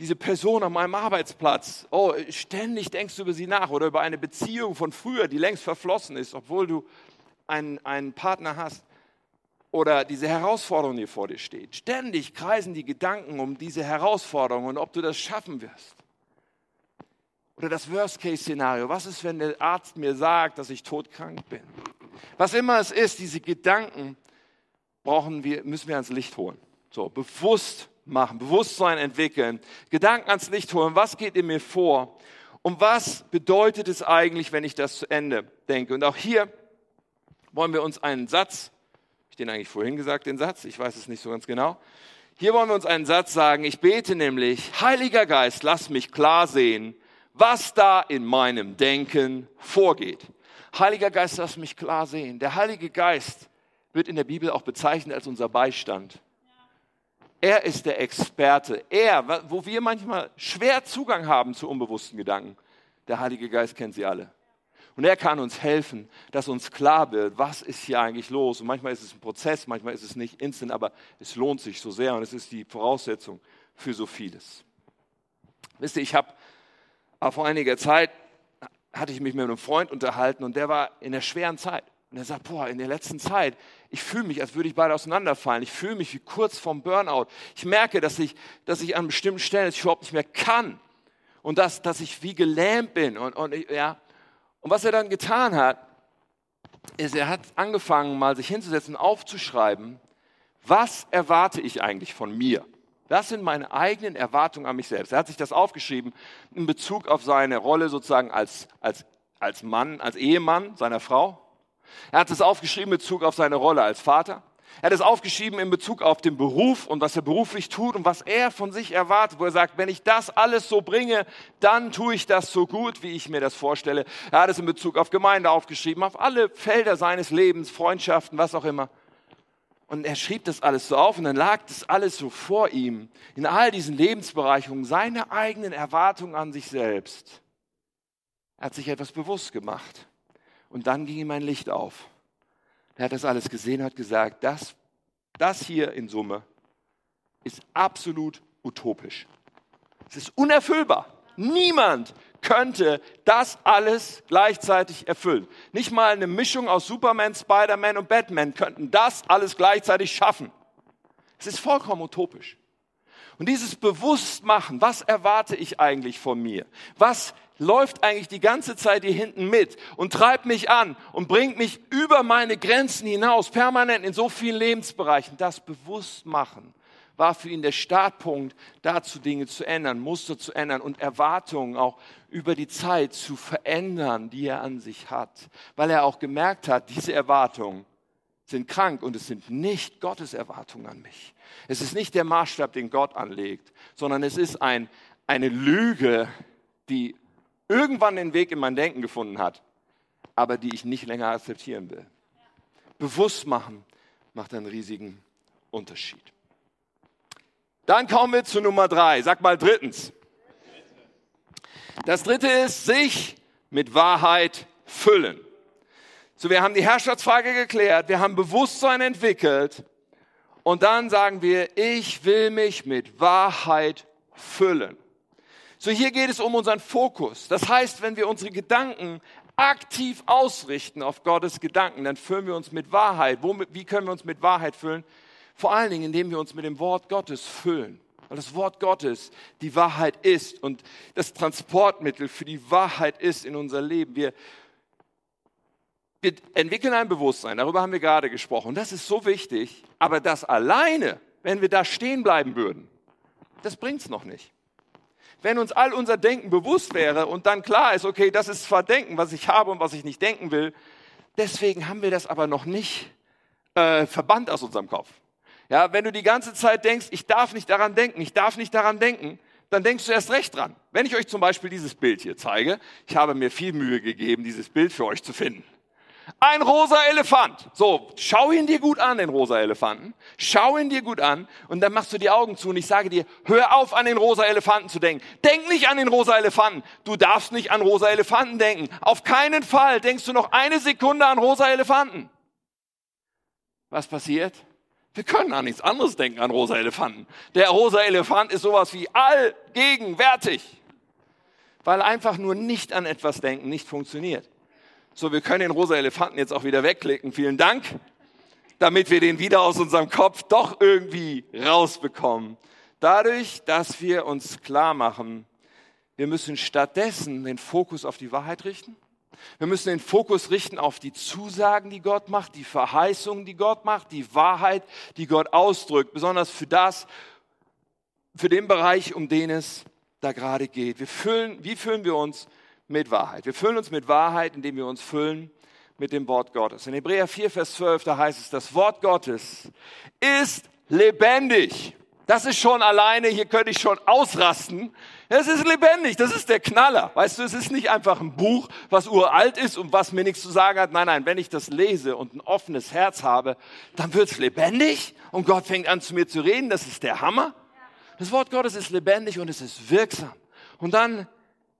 diese Person an meinem Arbeitsplatz, oh, ständig denkst du über sie nach oder über eine Beziehung von früher, die längst verflossen ist, obwohl du einen, einen Partner hast. Oder diese Herausforderung, die vor dir steht. Ständig kreisen die Gedanken um diese Herausforderung und ob du das schaffen wirst. Oder das Worst-Case-Szenario. Was ist, wenn der Arzt mir sagt, dass ich todkrank bin? Was immer es ist, diese Gedanken brauchen wir, müssen wir ans Licht holen. So, bewusst machen, Bewusstsein entwickeln, Gedanken ans Licht holen. Was geht in mir vor? Und was bedeutet es eigentlich, wenn ich das zu Ende denke? Und auch hier wollen wir uns einen Satz, ich den eigentlich vorhin gesagt, den Satz, ich weiß es nicht so ganz genau. Hier wollen wir uns einen Satz sagen. Ich bete nämlich, Heiliger Geist, lass mich klar sehen, was da in meinem Denken vorgeht. Heiliger Geist, lass mich klar sehen. Der Heilige Geist wird in der Bibel auch bezeichnet als unser Beistand. Er ist der Experte. Er, wo wir manchmal schwer Zugang haben zu unbewussten Gedanken, der Heilige Geist kennt sie alle. Und er kann uns helfen, dass uns klar wird, was ist hier eigentlich los. Und manchmal ist es ein Prozess, manchmal ist es nicht instant, aber es lohnt sich so sehr und es ist die Voraussetzung für so vieles. Wisst ihr, ich habe aber vor einiger Zeit hatte ich mich mit einem Freund unterhalten und der war in der schweren Zeit. Und er sagt, boah, in der letzten Zeit, ich fühle mich, als würde ich beide auseinanderfallen. Ich fühle mich wie kurz vorm Burnout. Ich merke, dass ich, dass ich an bestimmten Stellen es überhaupt nicht mehr kann. Und dass, dass ich wie gelähmt bin. Und, und, ja. und was er dann getan hat, ist, er hat angefangen, mal sich hinzusetzen, aufzuschreiben, was erwarte ich eigentlich von mir? Das sind meine eigenen Erwartungen an mich selbst. Er hat sich das aufgeschrieben in Bezug auf seine Rolle sozusagen als, als, als Mann, als Ehemann seiner Frau. Er hat es aufgeschrieben in Bezug auf seine Rolle als Vater. Er hat es aufgeschrieben in Bezug auf den Beruf und was er beruflich tut und was er von sich erwartet, wo er sagt, wenn ich das alles so bringe, dann tue ich das so gut, wie ich mir das vorstelle. Er hat es in Bezug auf Gemeinde aufgeschrieben, auf alle Felder seines Lebens, Freundschaften, was auch immer. Und er schrieb das alles so auf und dann lag das alles so vor ihm, in all diesen Lebensbereichungen, seine eigenen Erwartungen an sich selbst. Er hat sich etwas bewusst gemacht. Und dann ging ihm ein Licht auf. Er hat das alles gesehen hat gesagt, das, das hier in Summe ist absolut utopisch. Es ist unerfüllbar. Niemand könnte das alles gleichzeitig erfüllen. Nicht mal eine Mischung aus Superman, Spider-Man und Batman könnten das alles gleichzeitig schaffen. Es ist vollkommen utopisch. Und dieses Bewusstmachen, was erwarte ich eigentlich von mir? Was läuft eigentlich die ganze Zeit hier hinten mit und treibt mich an und bringt mich über meine Grenzen hinaus, permanent in so vielen Lebensbereichen? Das Bewusstmachen war für ihn der Startpunkt, dazu Dinge zu ändern, Muster zu ändern und Erwartungen auch über die Zeit zu verändern, die er an sich hat. Weil er auch gemerkt hat, diese Erwartungen sind krank und es sind nicht Gottes Erwartungen an mich. Es ist nicht der Maßstab, den Gott anlegt, sondern es ist ein, eine Lüge, die irgendwann den Weg in mein Denken gefunden hat, aber die ich nicht länger akzeptieren will. Bewusst machen macht einen riesigen Unterschied. Dann kommen wir zu Nummer drei. Sag mal drittens. Das dritte ist, sich mit Wahrheit füllen. So, wir haben die Herrschaftsfrage geklärt, wir haben Bewusstsein entwickelt und dann sagen wir, ich will mich mit Wahrheit füllen. So hier geht es um unseren Fokus. Das heißt, wenn wir unsere Gedanken aktiv ausrichten auf Gottes Gedanken, dann füllen wir uns mit Wahrheit. Womit, wie können wir uns mit Wahrheit füllen? Vor allen Dingen, indem wir uns mit dem Wort Gottes füllen. Weil das Wort Gottes die Wahrheit ist und das Transportmittel für die Wahrheit ist in unser Leben. Wir, wir entwickeln ein Bewusstsein, darüber haben wir gerade gesprochen. Das ist so wichtig, aber das alleine, wenn wir da stehen bleiben würden, das bringt es noch nicht wenn uns all unser Denken bewusst wäre und dann klar ist, okay, das ist zwar Denken, was ich habe und was ich nicht denken will, deswegen haben wir das aber noch nicht äh, verbannt aus unserem Kopf. Ja, wenn du die ganze Zeit denkst, ich darf nicht daran denken, ich darf nicht daran denken, dann denkst du erst recht dran. Wenn ich euch zum Beispiel dieses Bild hier zeige, ich habe mir viel Mühe gegeben, dieses Bild für euch zu finden. Ein rosa Elefant. So, schau ihn dir gut an, den rosa Elefanten. Schau ihn dir gut an und dann machst du die Augen zu und ich sage dir, hör auf an den rosa Elefanten zu denken. Denk nicht an den rosa Elefanten. Du darfst nicht an rosa Elefanten denken. Auf keinen Fall denkst du noch eine Sekunde an rosa Elefanten. Was passiert? Wir können an nichts anderes denken an rosa Elefanten. Der rosa Elefant ist sowas wie allgegenwärtig. Weil einfach nur nicht an etwas denken nicht funktioniert. So, wir können den rosa Elefanten jetzt auch wieder wegklicken. Vielen Dank. Damit wir den wieder aus unserem Kopf doch irgendwie rausbekommen. Dadurch, dass wir uns klar machen, wir müssen stattdessen den Fokus auf die Wahrheit richten. Wir müssen den Fokus richten auf die Zusagen, die Gott macht, die Verheißungen, die Gott macht, die Wahrheit, die Gott ausdrückt, besonders für das, für den Bereich, um den es da gerade geht. Wir füllen, wie füllen wir uns mit Wahrheit. Wir füllen uns mit Wahrheit, indem wir uns füllen mit dem Wort Gottes. In Hebräer 4, Vers 12, da heißt es, das Wort Gottes ist lebendig. Das ist schon alleine, hier könnte ich schon ausrasten. Es ist lebendig, das ist der Knaller. Weißt du, es ist nicht einfach ein Buch, was uralt ist und was mir nichts zu sagen hat. Nein, nein, wenn ich das lese und ein offenes Herz habe, dann wird es lebendig und Gott fängt an zu mir zu reden. Das ist der Hammer. Das Wort Gottes ist lebendig und es ist wirksam. Und dann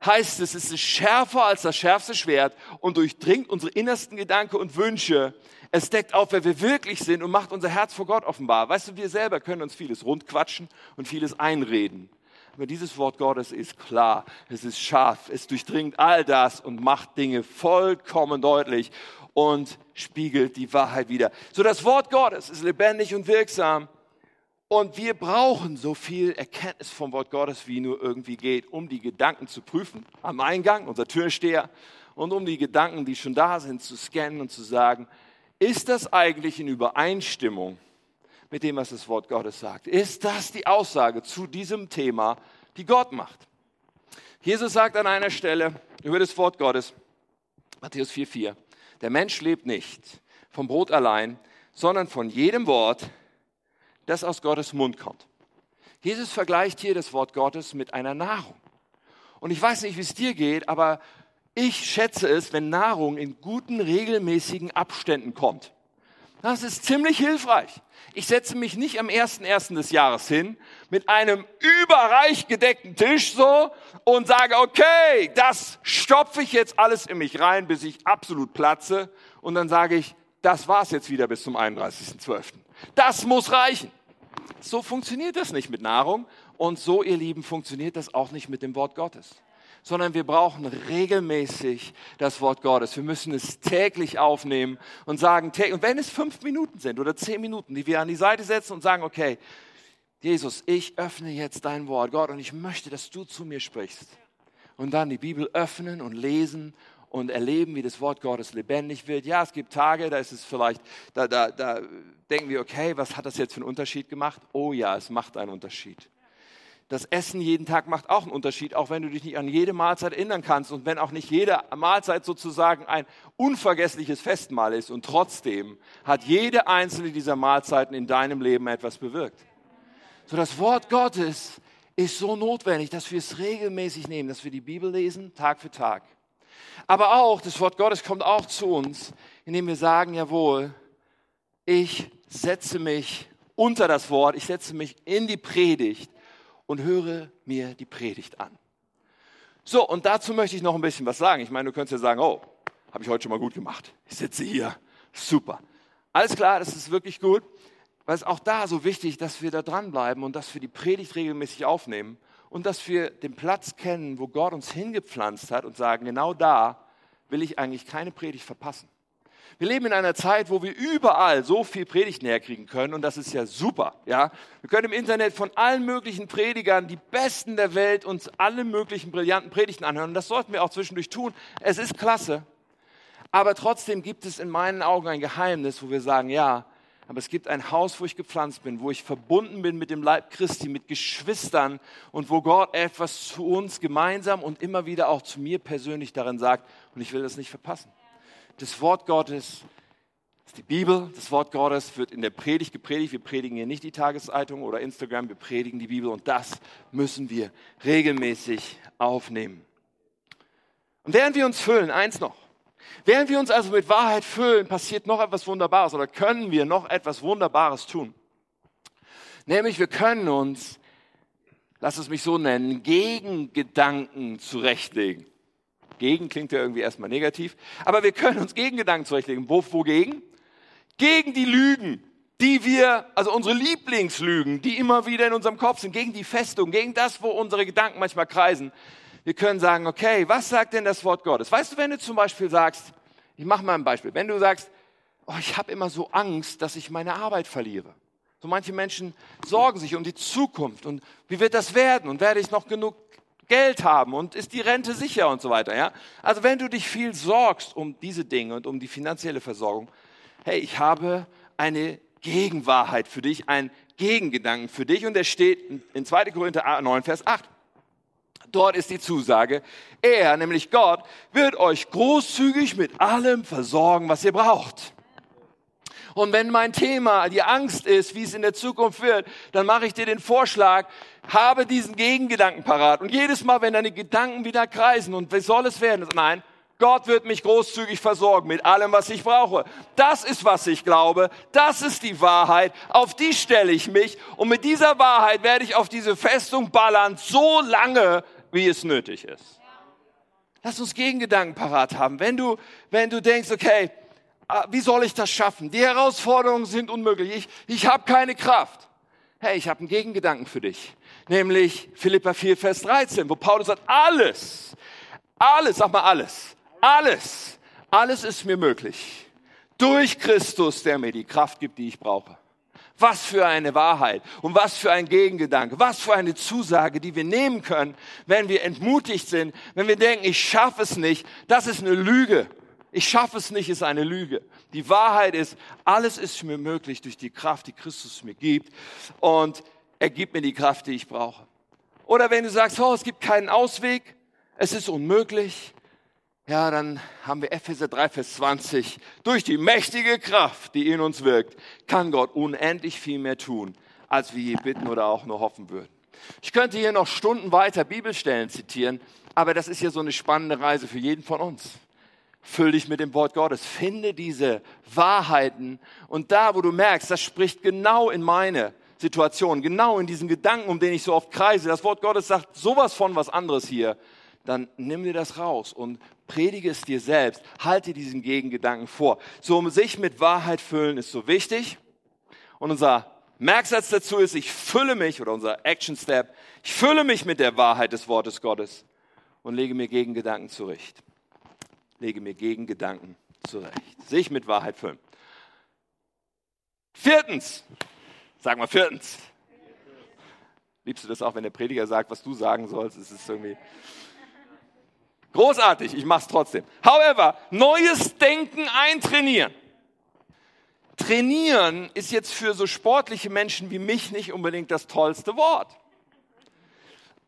heißt es, es ist schärfer als das schärfste Schwert und durchdringt unsere innersten Gedanken und Wünsche. Es deckt auf, wer wir wirklich sind und macht unser Herz vor Gott offenbar. Weißt du, wir selber können uns vieles rundquatschen und vieles einreden. Aber dieses Wort Gottes ist klar, es ist scharf, es durchdringt all das und macht Dinge vollkommen deutlich und spiegelt die Wahrheit wieder. So das Wort Gottes ist lebendig und wirksam und wir brauchen so viel Erkenntnis vom Wort Gottes, wie nur irgendwie geht, um die Gedanken zu prüfen am Eingang, unser Türsteher, und um die Gedanken, die schon da sind, zu scannen und zu sagen, ist das eigentlich in Übereinstimmung mit dem, was das Wort Gottes sagt? Ist das die Aussage zu diesem Thema, die Gott macht? Jesus sagt an einer Stelle über das Wort Gottes, Matthäus 4,4, der Mensch lebt nicht vom Brot allein, sondern von jedem Wort, das aus Gottes Mund kommt. Jesus vergleicht hier das Wort Gottes mit einer Nahrung. Und ich weiß nicht, wie es dir geht, aber ich schätze es, wenn Nahrung in guten, regelmäßigen Abständen kommt. Das ist ziemlich hilfreich. Ich setze mich nicht am 1.1. des Jahres hin mit einem überreich gedeckten Tisch so und sage, okay, das stopfe ich jetzt alles in mich rein, bis ich absolut platze. Und dann sage ich, das war's jetzt wieder bis zum 31.12. Das muss reichen. So funktioniert das nicht mit Nahrung und so, ihr Lieben, funktioniert das auch nicht mit dem Wort Gottes. Sondern wir brauchen regelmäßig das Wort Gottes. Wir müssen es täglich aufnehmen und sagen, und wenn es fünf Minuten sind oder zehn Minuten, die wir an die Seite setzen und sagen, okay, Jesus, ich öffne jetzt dein Wort, Gott, und ich möchte, dass du zu mir sprichst. Und dann die Bibel öffnen und lesen und erleben, wie das Wort Gottes lebendig wird. Ja, es gibt Tage, da ist es vielleicht, da, da, da denken wir, okay, was hat das jetzt für einen Unterschied gemacht? Oh ja, es macht einen Unterschied. Das Essen jeden Tag macht auch einen Unterschied, auch wenn du dich nicht an jede Mahlzeit erinnern kannst und wenn auch nicht jede Mahlzeit sozusagen ein unvergessliches Festmahl ist. Und trotzdem hat jede einzelne dieser Mahlzeiten in deinem Leben etwas bewirkt. So das Wort Gottes ist so notwendig, dass wir es regelmäßig nehmen, dass wir die Bibel lesen, Tag für Tag. Aber auch, das Wort Gottes kommt auch zu uns, indem wir sagen, jawohl, ich setze mich unter das Wort, ich setze mich in die Predigt und höre mir die Predigt an. So, und dazu möchte ich noch ein bisschen was sagen. Ich meine, du könntest ja sagen, oh, habe ich heute schon mal gut gemacht. Ich sitze hier, super. Alles klar, das ist wirklich gut. Weil es auch da so wichtig, dass wir da dranbleiben und dass wir die Predigt regelmäßig aufnehmen und dass wir den Platz kennen, wo Gott uns hingepflanzt hat und sagen, genau da will ich eigentlich keine Predigt verpassen. Wir leben in einer Zeit, wo wir überall so viel Predigt näher kriegen können und das ist ja super. Ja? Wir können im Internet von allen möglichen Predigern, die Besten der Welt, uns alle möglichen brillanten Predigten anhören und das sollten wir auch zwischendurch tun. Es ist klasse. Aber trotzdem gibt es in meinen Augen ein Geheimnis, wo wir sagen, ja, aber es gibt ein Haus, wo ich gepflanzt bin, wo ich verbunden bin mit dem Leib Christi, mit Geschwistern und wo Gott etwas zu uns gemeinsam und immer wieder auch zu mir persönlich darin sagt und ich will das nicht verpassen das Wort Gottes ist die Bibel. Das Wort Gottes wird in der Predigt gepredigt. Wir predigen hier nicht die Tageszeitung oder Instagram, wir predigen die Bibel und das müssen wir regelmäßig aufnehmen. Und während wir uns füllen, eins noch, während wir uns also mit Wahrheit füllen, passiert noch etwas Wunderbares oder können wir noch etwas Wunderbares tun. Nämlich wir können uns, lass es mich so nennen, Gegengedanken zurechtlegen. Gegen klingt ja irgendwie erstmal negativ. Aber wir können uns Gegengedanken zurechtlegen. Wo, wogegen? Gegen die Lügen, die wir, also unsere Lieblingslügen, die immer wieder in unserem Kopf sind, gegen die Festung, gegen das, wo unsere Gedanken manchmal kreisen. Wir können sagen, okay, was sagt denn das Wort Gottes? Weißt du, wenn du zum Beispiel sagst, ich mache mal ein Beispiel, wenn du sagst, oh, ich habe immer so Angst, dass ich meine Arbeit verliere. So manche Menschen sorgen sich um die Zukunft und wie wird das werden und werde ich noch genug Geld haben und ist die Rente sicher und so weiter. Ja? Also wenn du dich viel sorgst um diese Dinge und um die finanzielle Versorgung, hey, ich habe eine Gegenwahrheit für dich, einen Gegengedanken für dich und der steht in 2. Korinther 9, Vers 8. Dort ist die Zusage, er, nämlich Gott, wird euch großzügig mit allem versorgen, was ihr braucht. Und wenn mein Thema die Angst ist, wie es in der Zukunft wird, dann mache ich dir den Vorschlag, habe diesen Gegengedanken parat. Und jedes Mal, wenn deine Gedanken wieder kreisen und wie soll es werden? Nein, Gott wird mich großzügig versorgen mit allem, was ich brauche. Das ist, was ich glaube. Das ist die Wahrheit. Auf die stelle ich mich. Und mit dieser Wahrheit werde ich auf diese Festung ballern, so lange, wie es nötig ist. Lass uns Gegengedanken parat haben. Wenn du, wenn du denkst, okay, wie soll ich das schaffen? Die Herausforderungen sind unmöglich. Ich, ich habe keine Kraft. Hey, ich habe einen Gegengedanken für dich nämlich Philippa 4, Vers 13, wo Paulus sagt, alles, alles, sag mal alles, alles, alles ist mir möglich. Durch Christus, der mir die Kraft gibt, die ich brauche. Was für eine Wahrheit und was für ein Gegengedanke, was für eine Zusage, die wir nehmen können, wenn wir entmutigt sind, wenn wir denken, ich schaffe es nicht. Das ist eine Lüge. Ich schaffe es nicht, ist eine Lüge. Die Wahrheit ist, alles ist mir möglich durch die Kraft, die Christus mir gibt. Und er gibt mir die Kraft, die ich brauche. Oder wenn du sagst, oh, es gibt keinen Ausweg, es ist unmöglich, ja, dann haben wir Epheser 3, Vers 20. Durch die mächtige Kraft, die in uns wirkt, kann Gott unendlich viel mehr tun, als wir je bitten oder auch nur hoffen würden. Ich könnte hier noch Stunden weiter Bibelstellen zitieren, aber das ist ja so eine spannende Reise für jeden von uns. Füll dich mit dem Wort Gottes, finde diese Wahrheiten und da, wo du merkst, das spricht genau in meine Situation, genau in diesen Gedanken, um den ich so oft kreise, das Wort Gottes sagt sowas von was anderes hier, dann nimm dir das raus und predige es dir selbst, halte diesen Gegengedanken vor. So um sich mit Wahrheit füllen ist so wichtig. Und unser Merksatz dazu ist, ich fülle mich, oder unser Action Step, ich fülle mich mit der Wahrheit des Wortes Gottes und lege mir Gegengedanken zurecht. Lege mir Gegengedanken zurecht. Sich mit Wahrheit füllen. Viertens, Sag mal viertens. Liebst du das auch, wenn der Prediger sagt, was du sagen sollst? Es ist irgendwie großartig. Ich mach's trotzdem. However, neues Denken eintrainieren. Trainieren ist jetzt für so sportliche Menschen wie mich nicht unbedingt das tollste Wort.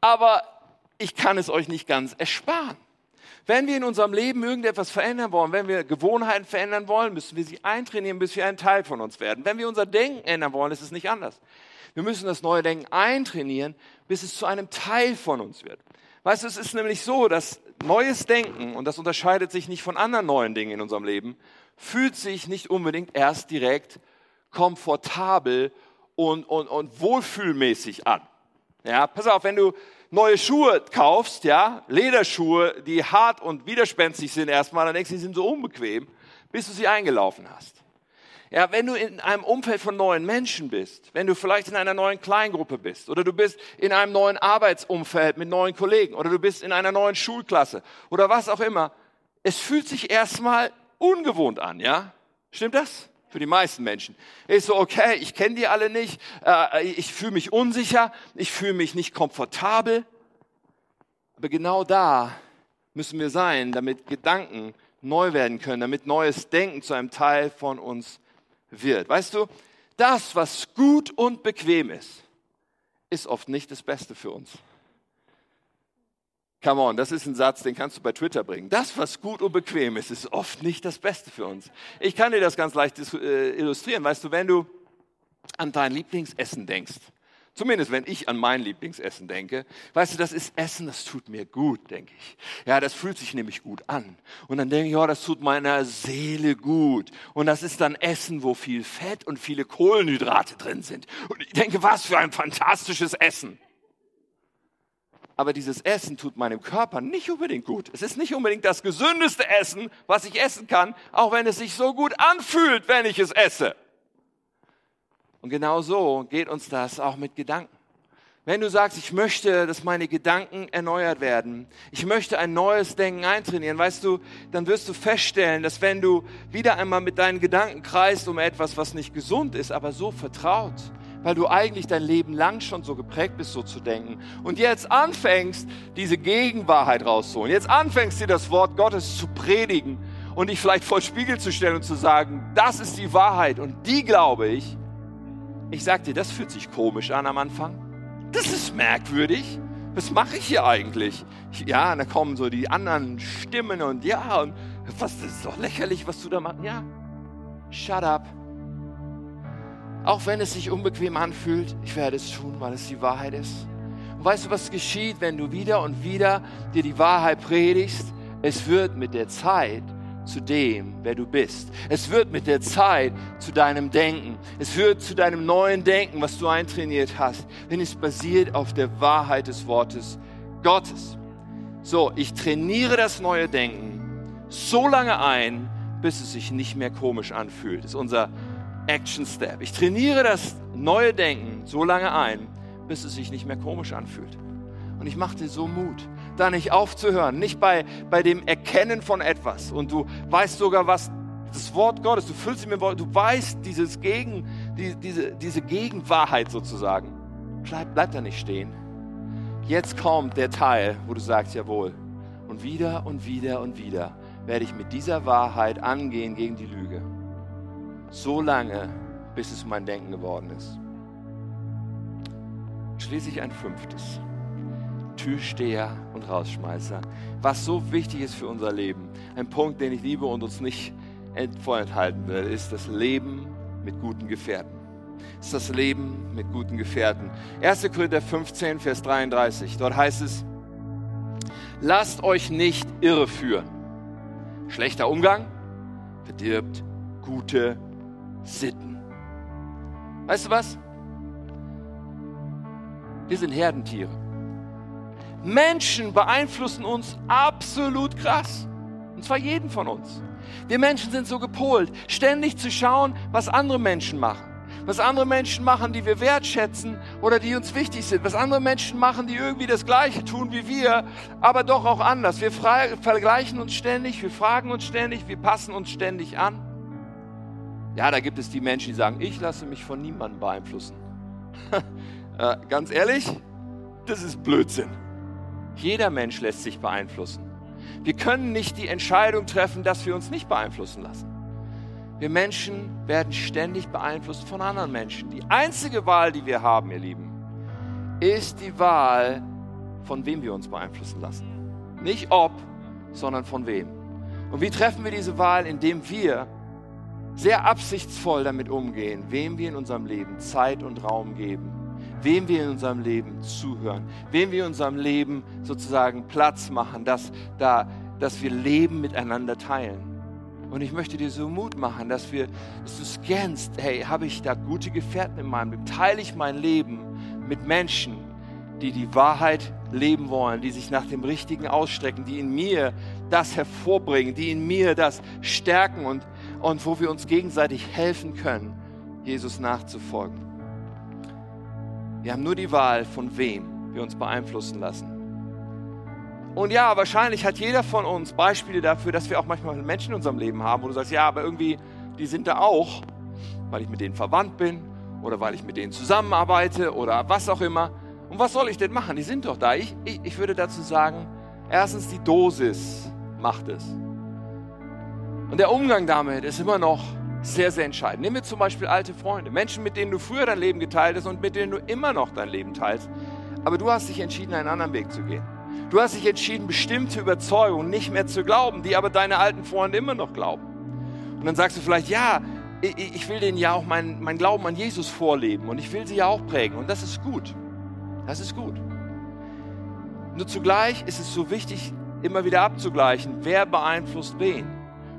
Aber ich kann es euch nicht ganz ersparen. Wenn wir in unserem Leben irgendetwas verändern wollen, wenn wir Gewohnheiten verändern wollen, müssen wir sie eintrainieren, bis wir ein Teil von uns werden. Wenn wir unser Denken ändern wollen, ist es nicht anders. Wir müssen das neue Denken eintrainieren, bis es zu einem Teil von uns wird. Weißt du, es ist nämlich so, dass neues Denken, und das unterscheidet sich nicht von anderen neuen Dingen in unserem Leben, fühlt sich nicht unbedingt erst direkt komfortabel und, und, und wohlfühlmäßig an. Ja, pass auf, wenn du neue Schuhe kaufst, ja, Lederschuhe, die hart und widerspenstig sind erstmal, dann denkst du, die sind so unbequem, bis du sie eingelaufen hast. Ja, wenn du in einem Umfeld von neuen Menschen bist, wenn du vielleicht in einer neuen Kleingruppe bist oder du bist in einem neuen Arbeitsumfeld mit neuen Kollegen oder du bist in einer neuen Schulklasse oder was auch immer, es fühlt sich erstmal ungewohnt an, ja? Stimmt das? Für die meisten Menschen. Ist so, okay, ich kenne die alle nicht, äh, ich fühle mich unsicher, ich fühle mich nicht komfortabel. Aber genau da müssen wir sein, damit Gedanken neu werden können, damit neues Denken zu einem Teil von uns wird. Weißt du, das, was gut und bequem ist, ist oft nicht das Beste für uns. Come on, das ist ein Satz, den kannst du bei Twitter bringen. Das, was gut und bequem ist, ist oft nicht das Beste für uns. Ich kann dir das ganz leicht äh, illustrieren. Weißt du, wenn du an dein Lieblingsessen denkst, zumindest wenn ich an mein Lieblingsessen denke, weißt du, das ist Essen, das tut mir gut, denke ich. Ja, das fühlt sich nämlich gut an. Und dann denke ich, ja, das tut meiner Seele gut. Und das ist dann Essen, wo viel Fett und viele Kohlenhydrate drin sind. Und ich denke, was für ein fantastisches Essen aber dieses Essen tut meinem Körper nicht unbedingt gut. Es ist nicht unbedingt das gesündeste Essen, was ich essen kann, auch wenn es sich so gut anfühlt, wenn ich es esse. Und genau so geht uns das auch mit Gedanken. Wenn du sagst, ich möchte, dass meine Gedanken erneuert werden, ich möchte ein neues Denken eintrainieren, weißt du, dann wirst du feststellen, dass wenn du wieder einmal mit deinen Gedanken kreist um etwas, was nicht gesund ist, aber so vertraut, weil du eigentlich dein Leben lang schon so geprägt bist, so zu denken. Und jetzt anfängst, diese Gegenwahrheit rauszuholen. Jetzt anfängst, dir das Wort Gottes zu predigen und dich vielleicht vor Spiegel zu stellen und zu sagen, das ist die Wahrheit und die glaube ich. Ich sag dir, das fühlt sich komisch an am Anfang. Das ist merkwürdig. Was mache ich hier eigentlich? Ja, und da kommen so die anderen Stimmen und ja, und was, das ist doch lächerlich, was du da machst. Ja, shut up. Auch wenn es sich unbequem anfühlt, ich werde es tun, weil es die Wahrheit ist. Und weißt du, was geschieht, wenn du wieder und wieder dir die Wahrheit predigst? Es wird mit der Zeit zu dem, wer du bist. Es wird mit der Zeit zu deinem Denken. Es wird zu deinem neuen Denken, was du eintrainiert hast, denn es basiert auf der Wahrheit des Wortes Gottes. So, ich trainiere das neue Denken so lange ein, bis es sich nicht mehr komisch anfühlt. Das ist unser Action Step. Ich trainiere das neue Denken so lange ein, bis es sich nicht mehr komisch anfühlt. Und ich mache dir so Mut, da nicht aufzuhören, nicht bei, bei dem Erkennen von etwas. Und du weißt sogar, was das Wort Gottes, du fühlst mit Wort, du weißt dieses Gegen, die, diese, diese Gegenwahrheit sozusagen. Bleib, bleib da nicht stehen. Jetzt kommt der Teil, wo du sagst, jawohl. Und wieder und wieder und wieder werde ich mit dieser Wahrheit angehen gegen die Lüge so lange, bis es mein Denken geworden ist. Schließlich ein fünftes. Türsteher und Rausschmeißer. Was so wichtig ist für unser Leben. Ein Punkt, den ich liebe und uns nicht vorenthalten will, ist das Leben mit guten Gefährten. Ist das Leben mit guten Gefährten. 1. Korinther 15, Vers 33. Dort heißt es, lasst euch nicht irreführen. Schlechter Umgang verdirbt gute Sitten. Weißt du was? Wir sind Herdentiere. Menschen beeinflussen uns absolut krass. Und zwar jeden von uns. Wir Menschen sind so gepolt, ständig zu schauen, was andere Menschen machen. Was andere Menschen machen, die wir wertschätzen oder die uns wichtig sind. Was andere Menschen machen, die irgendwie das Gleiche tun wie wir, aber doch auch anders. Wir vergleichen uns ständig, wir fragen uns ständig, wir passen uns ständig an. Ja, da gibt es die Menschen, die sagen, ich lasse mich von niemandem beeinflussen. äh, ganz ehrlich, das ist Blödsinn. Jeder Mensch lässt sich beeinflussen. Wir können nicht die Entscheidung treffen, dass wir uns nicht beeinflussen lassen. Wir Menschen werden ständig beeinflusst von anderen Menschen. Die einzige Wahl, die wir haben, ihr Lieben, ist die Wahl, von wem wir uns beeinflussen lassen. Nicht ob, sondern von wem. Und wie treffen wir diese Wahl? Indem wir sehr absichtsvoll damit umgehen, wem wir in unserem Leben Zeit und Raum geben, wem wir in unserem Leben zuhören, wem wir in unserem Leben sozusagen Platz machen, dass, da, dass wir Leben miteinander teilen. Und ich möchte dir so Mut machen, dass, wir, dass du scannst, hey, habe ich da gute Gefährten in meinem Leben? Teile ich mein Leben mit Menschen, die die Wahrheit leben wollen, die sich nach dem Richtigen ausstrecken, die in mir das hervorbringen, die in mir das stärken und und wo wir uns gegenseitig helfen können, Jesus nachzufolgen. Wir haben nur die Wahl, von wem wir uns beeinflussen lassen. Und ja, wahrscheinlich hat jeder von uns Beispiele dafür, dass wir auch manchmal Menschen in unserem Leben haben, wo du sagst, ja, aber irgendwie, die sind da auch, weil ich mit denen verwandt bin oder weil ich mit denen zusammenarbeite oder was auch immer. Und was soll ich denn machen? Die sind doch da. Ich, ich, ich würde dazu sagen, erstens die Dosis macht es. Und der Umgang damit ist immer noch sehr, sehr entscheidend. Nimm mir zum Beispiel alte Freunde, Menschen, mit denen du früher dein Leben geteilt hast und mit denen du immer noch dein Leben teilst. Aber du hast dich entschieden, einen anderen Weg zu gehen. Du hast dich entschieden, bestimmte Überzeugungen nicht mehr zu glauben, die aber deine alten Freunde immer noch glauben. Und dann sagst du vielleicht, ja, ich will denen ja auch meinen mein Glauben an Jesus vorleben und ich will sie ja auch prägen. Und das ist gut. Das ist gut. Nur zugleich ist es so wichtig, immer wieder abzugleichen, wer beeinflusst wen.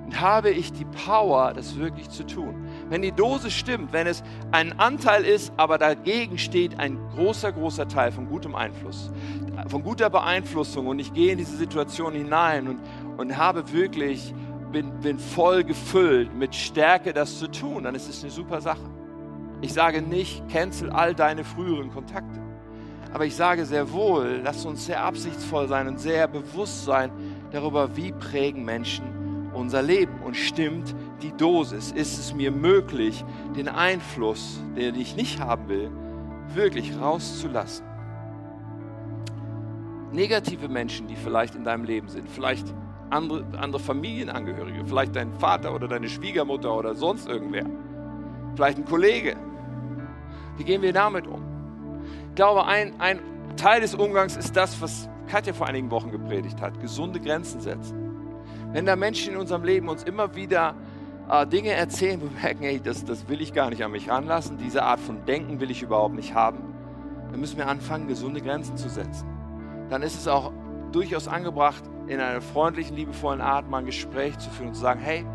Und habe ich die Power, das wirklich zu tun? Wenn die Dose stimmt, wenn es ein Anteil ist, aber dagegen steht ein großer, großer Teil von gutem Einfluss, von guter Beeinflussung und ich gehe in diese Situation hinein und, und habe wirklich, bin, bin voll gefüllt mit Stärke, das zu tun, dann ist es eine super Sache. Ich sage nicht, cancel all deine früheren Kontakte. Aber ich sage sehr wohl, lass uns sehr absichtsvoll sein und sehr bewusst sein darüber, wie prägen Menschen unser Leben und stimmt die Dosis. Ist es mir möglich, den Einfluss, den ich nicht haben will, wirklich rauszulassen? negative Menschen, die vielleicht in deinem Leben sind, vielleicht andere, andere Familienangehörige, vielleicht dein Vater oder deine Schwiegermutter oder sonst irgendwer, vielleicht ein Kollege. Wie gehen wir damit um? Ich glaube, ein, ein Teil des Umgangs ist das, was Katja vor einigen Wochen gepredigt hat, gesunde Grenzen setzen. Wenn da Menschen in unserem Leben uns immer wieder äh, Dinge erzählen, wo wir merken, hey, das, das will ich gar nicht an mich ranlassen, diese Art von Denken will ich überhaupt nicht haben, dann müssen wir anfangen, gesunde Grenzen zu setzen dann ist es auch durchaus angebracht, in einer freundlichen, liebevollen Art mal ein Gespräch zu führen und zu sagen, hey,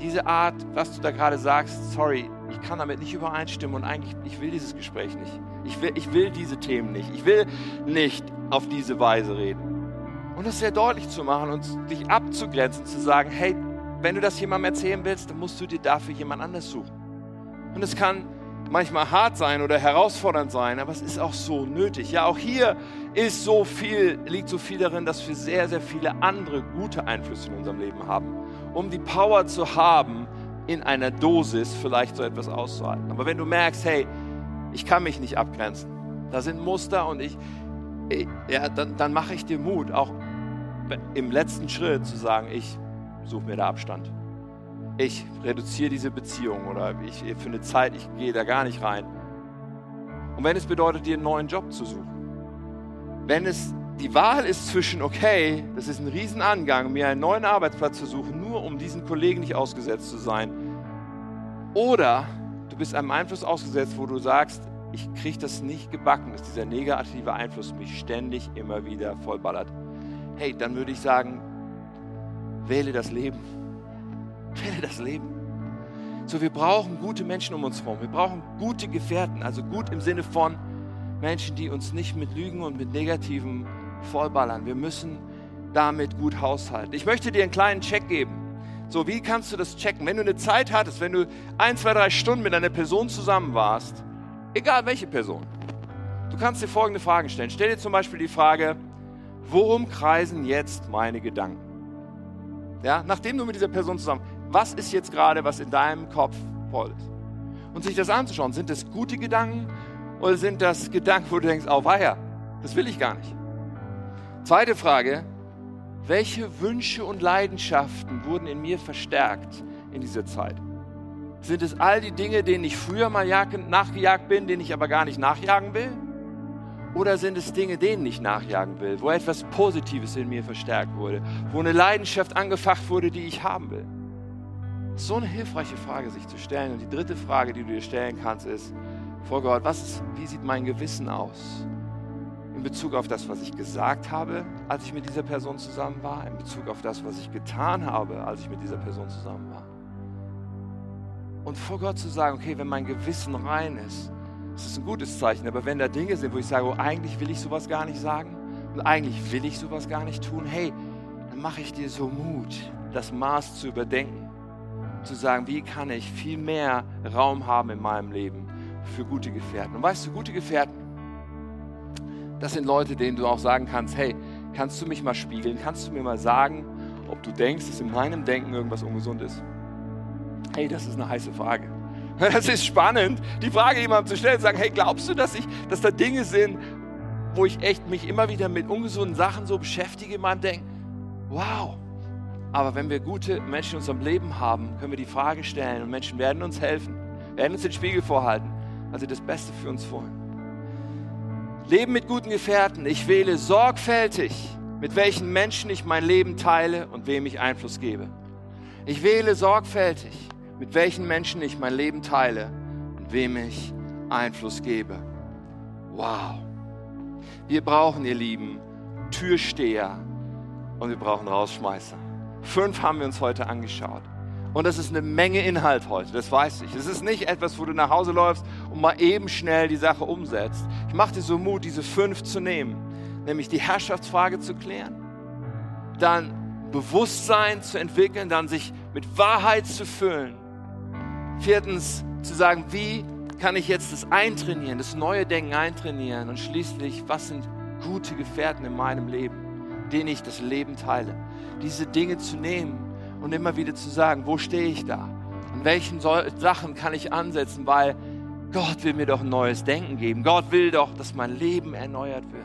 diese Art, was du da gerade sagst, sorry, ich kann damit nicht übereinstimmen und eigentlich, ich will dieses Gespräch nicht. Ich will, ich will diese Themen nicht. Ich will nicht auf diese Weise reden. Und das sehr deutlich zu machen und dich abzugrenzen, zu sagen, hey, wenn du das jemandem erzählen willst, dann musst du dir dafür jemand anders suchen. Und es kann manchmal hart sein oder herausfordernd sein, aber es ist auch so nötig. Ja, auch hier ist so viel, liegt so viel darin, dass wir sehr, sehr viele andere gute Einflüsse in unserem Leben haben, um die Power zu haben, in einer Dosis vielleicht so etwas auszuhalten. Aber wenn du merkst, hey, ich kann mich nicht abgrenzen, da sind Muster und ich, ja, dann, dann mache ich dir Mut, auch im letzten Schritt zu sagen, ich suche mir da Abstand ich reduziere diese Beziehung oder ich eine Zeit, ich gehe da gar nicht rein. Und wenn es bedeutet, dir einen neuen Job zu suchen, wenn es die Wahl ist zwischen, okay, das ist ein Riesenangang, mir einen neuen Arbeitsplatz zu suchen, nur um diesen Kollegen nicht ausgesetzt zu sein, oder du bist einem Einfluss ausgesetzt, wo du sagst, ich kriege das nicht gebacken, dass dieser negative Einfluss mich ständig immer wieder vollballert. Hey, dann würde ich sagen, wähle das Leben Wähle das Leben. So, wir brauchen gute Menschen um uns herum. Wir brauchen gute Gefährten, also gut im Sinne von Menschen, die uns nicht mit Lügen und mit Negativen vollballern. Wir müssen damit gut haushalten. Ich möchte dir einen kleinen Check geben. So, wie kannst du das checken? Wenn du eine Zeit hattest, wenn du ein, zwei, drei Stunden mit einer Person zusammen warst, egal welche Person, du kannst dir folgende Fragen stellen. Stell dir zum Beispiel die Frage, worum kreisen jetzt meine Gedanken? Ja, nachdem du mit dieser Person zusammen, was ist jetzt gerade, was in deinem Kopf voll ist. Und sich das anzuschauen, sind das gute Gedanken oder sind das Gedanken, wo du denkst, oh weia, das will ich gar nicht. Zweite Frage, welche Wünsche und Leidenschaften wurden in mir verstärkt in dieser Zeit? Sind es all die Dinge, denen ich früher mal nachgejagt bin, denen ich aber gar nicht nachjagen will? Oder sind es Dinge, denen ich nachjagen will, wo etwas Positives in mir verstärkt wurde, wo eine Leidenschaft angefacht wurde, die ich haben will? So eine hilfreiche Frage, sich zu stellen. Und die dritte Frage, die du dir stellen kannst, ist, vor Gott, was ist, wie sieht mein Gewissen aus? In Bezug auf das, was ich gesagt habe, als ich mit dieser Person zusammen war, in Bezug auf das, was ich getan habe, als ich mit dieser Person zusammen war. Und vor Gott zu sagen, okay, wenn mein Gewissen rein ist, das ist ein gutes Zeichen, aber wenn da Dinge sind, wo ich sage, oh, eigentlich will ich sowas gar nicht sagen und eigentlich will ich sowas gar nicht tun, hey, dann mache ich dir so Mut, das Maß zu überdenken zu sagen, wie kann ich viel mehr Raum haben in meinem Leben für gute Gefährten. Und weißt du, gute Gefährten, das sind Leute, denen du auch sagen kannst, hey, kannst du mich mal spiegeln? Kannst du mir mal sagen, ob du denkst, dass in meinem Denken irgendwas ungesund ist? Hey, das ist eine heiße Frage. Das ist spannend, die Frage jemandem zu stellen, zu sagen, hey, glaubst du, dass, ich, dass da Dinge sind, wo ich echt mich immer wieder mit ungesunden Sachen so beschäftige meinem Denken? Wow. Aber wenn wir gute Menschen in unserem Leben haben, können wir die Frage stellen und Menschen werden uns helfen, werden uns den Spiegel vorhalten, weil sie das Beste für uns wollen. Leben mit guten Gefährten. Ich wähle sorgfältig, mit welchen Menschen ich mein Leben teile und wem ich Einfluss gebe. Ich wähle sorgfältig, mit welchen Menschen ich mein Leben teile und wem ich Einfluss gebe. Wow. Wir brauchen, ihr Lieben, Türsteher und wir brauchen Rausschmeißer. Fünf haben wir uns heute angeschaut. Und das ist eine Menge Inhalt heute, das weiß ich. Es ist nicht etwas, wo du nach Hause läufst und mal eben schnell die Sache umsetzt. Ich mache dir so Mut, diese fünf zu nehmen, nämlich die Herrschaftsfrage zu klären, dann Bewusstsein zu entwickeln, dann sich mit Wahrheit zu füllen. Viertens zu sagen, wie kann ich jetzt das eintrainieren, das neue Denken eintrainieren und schließlich, was sind gute Gefährten in meinem Leben, denen ich das Leben teile. Diese Dinge zu nehmen und immer wieder zu sagen, wo stehe ich da? In welchen Sachen kann ich ansetzen? Weil Gott will mir doch ein neues Denken geben. Gott will doch, dass mein Leben erneuert wird.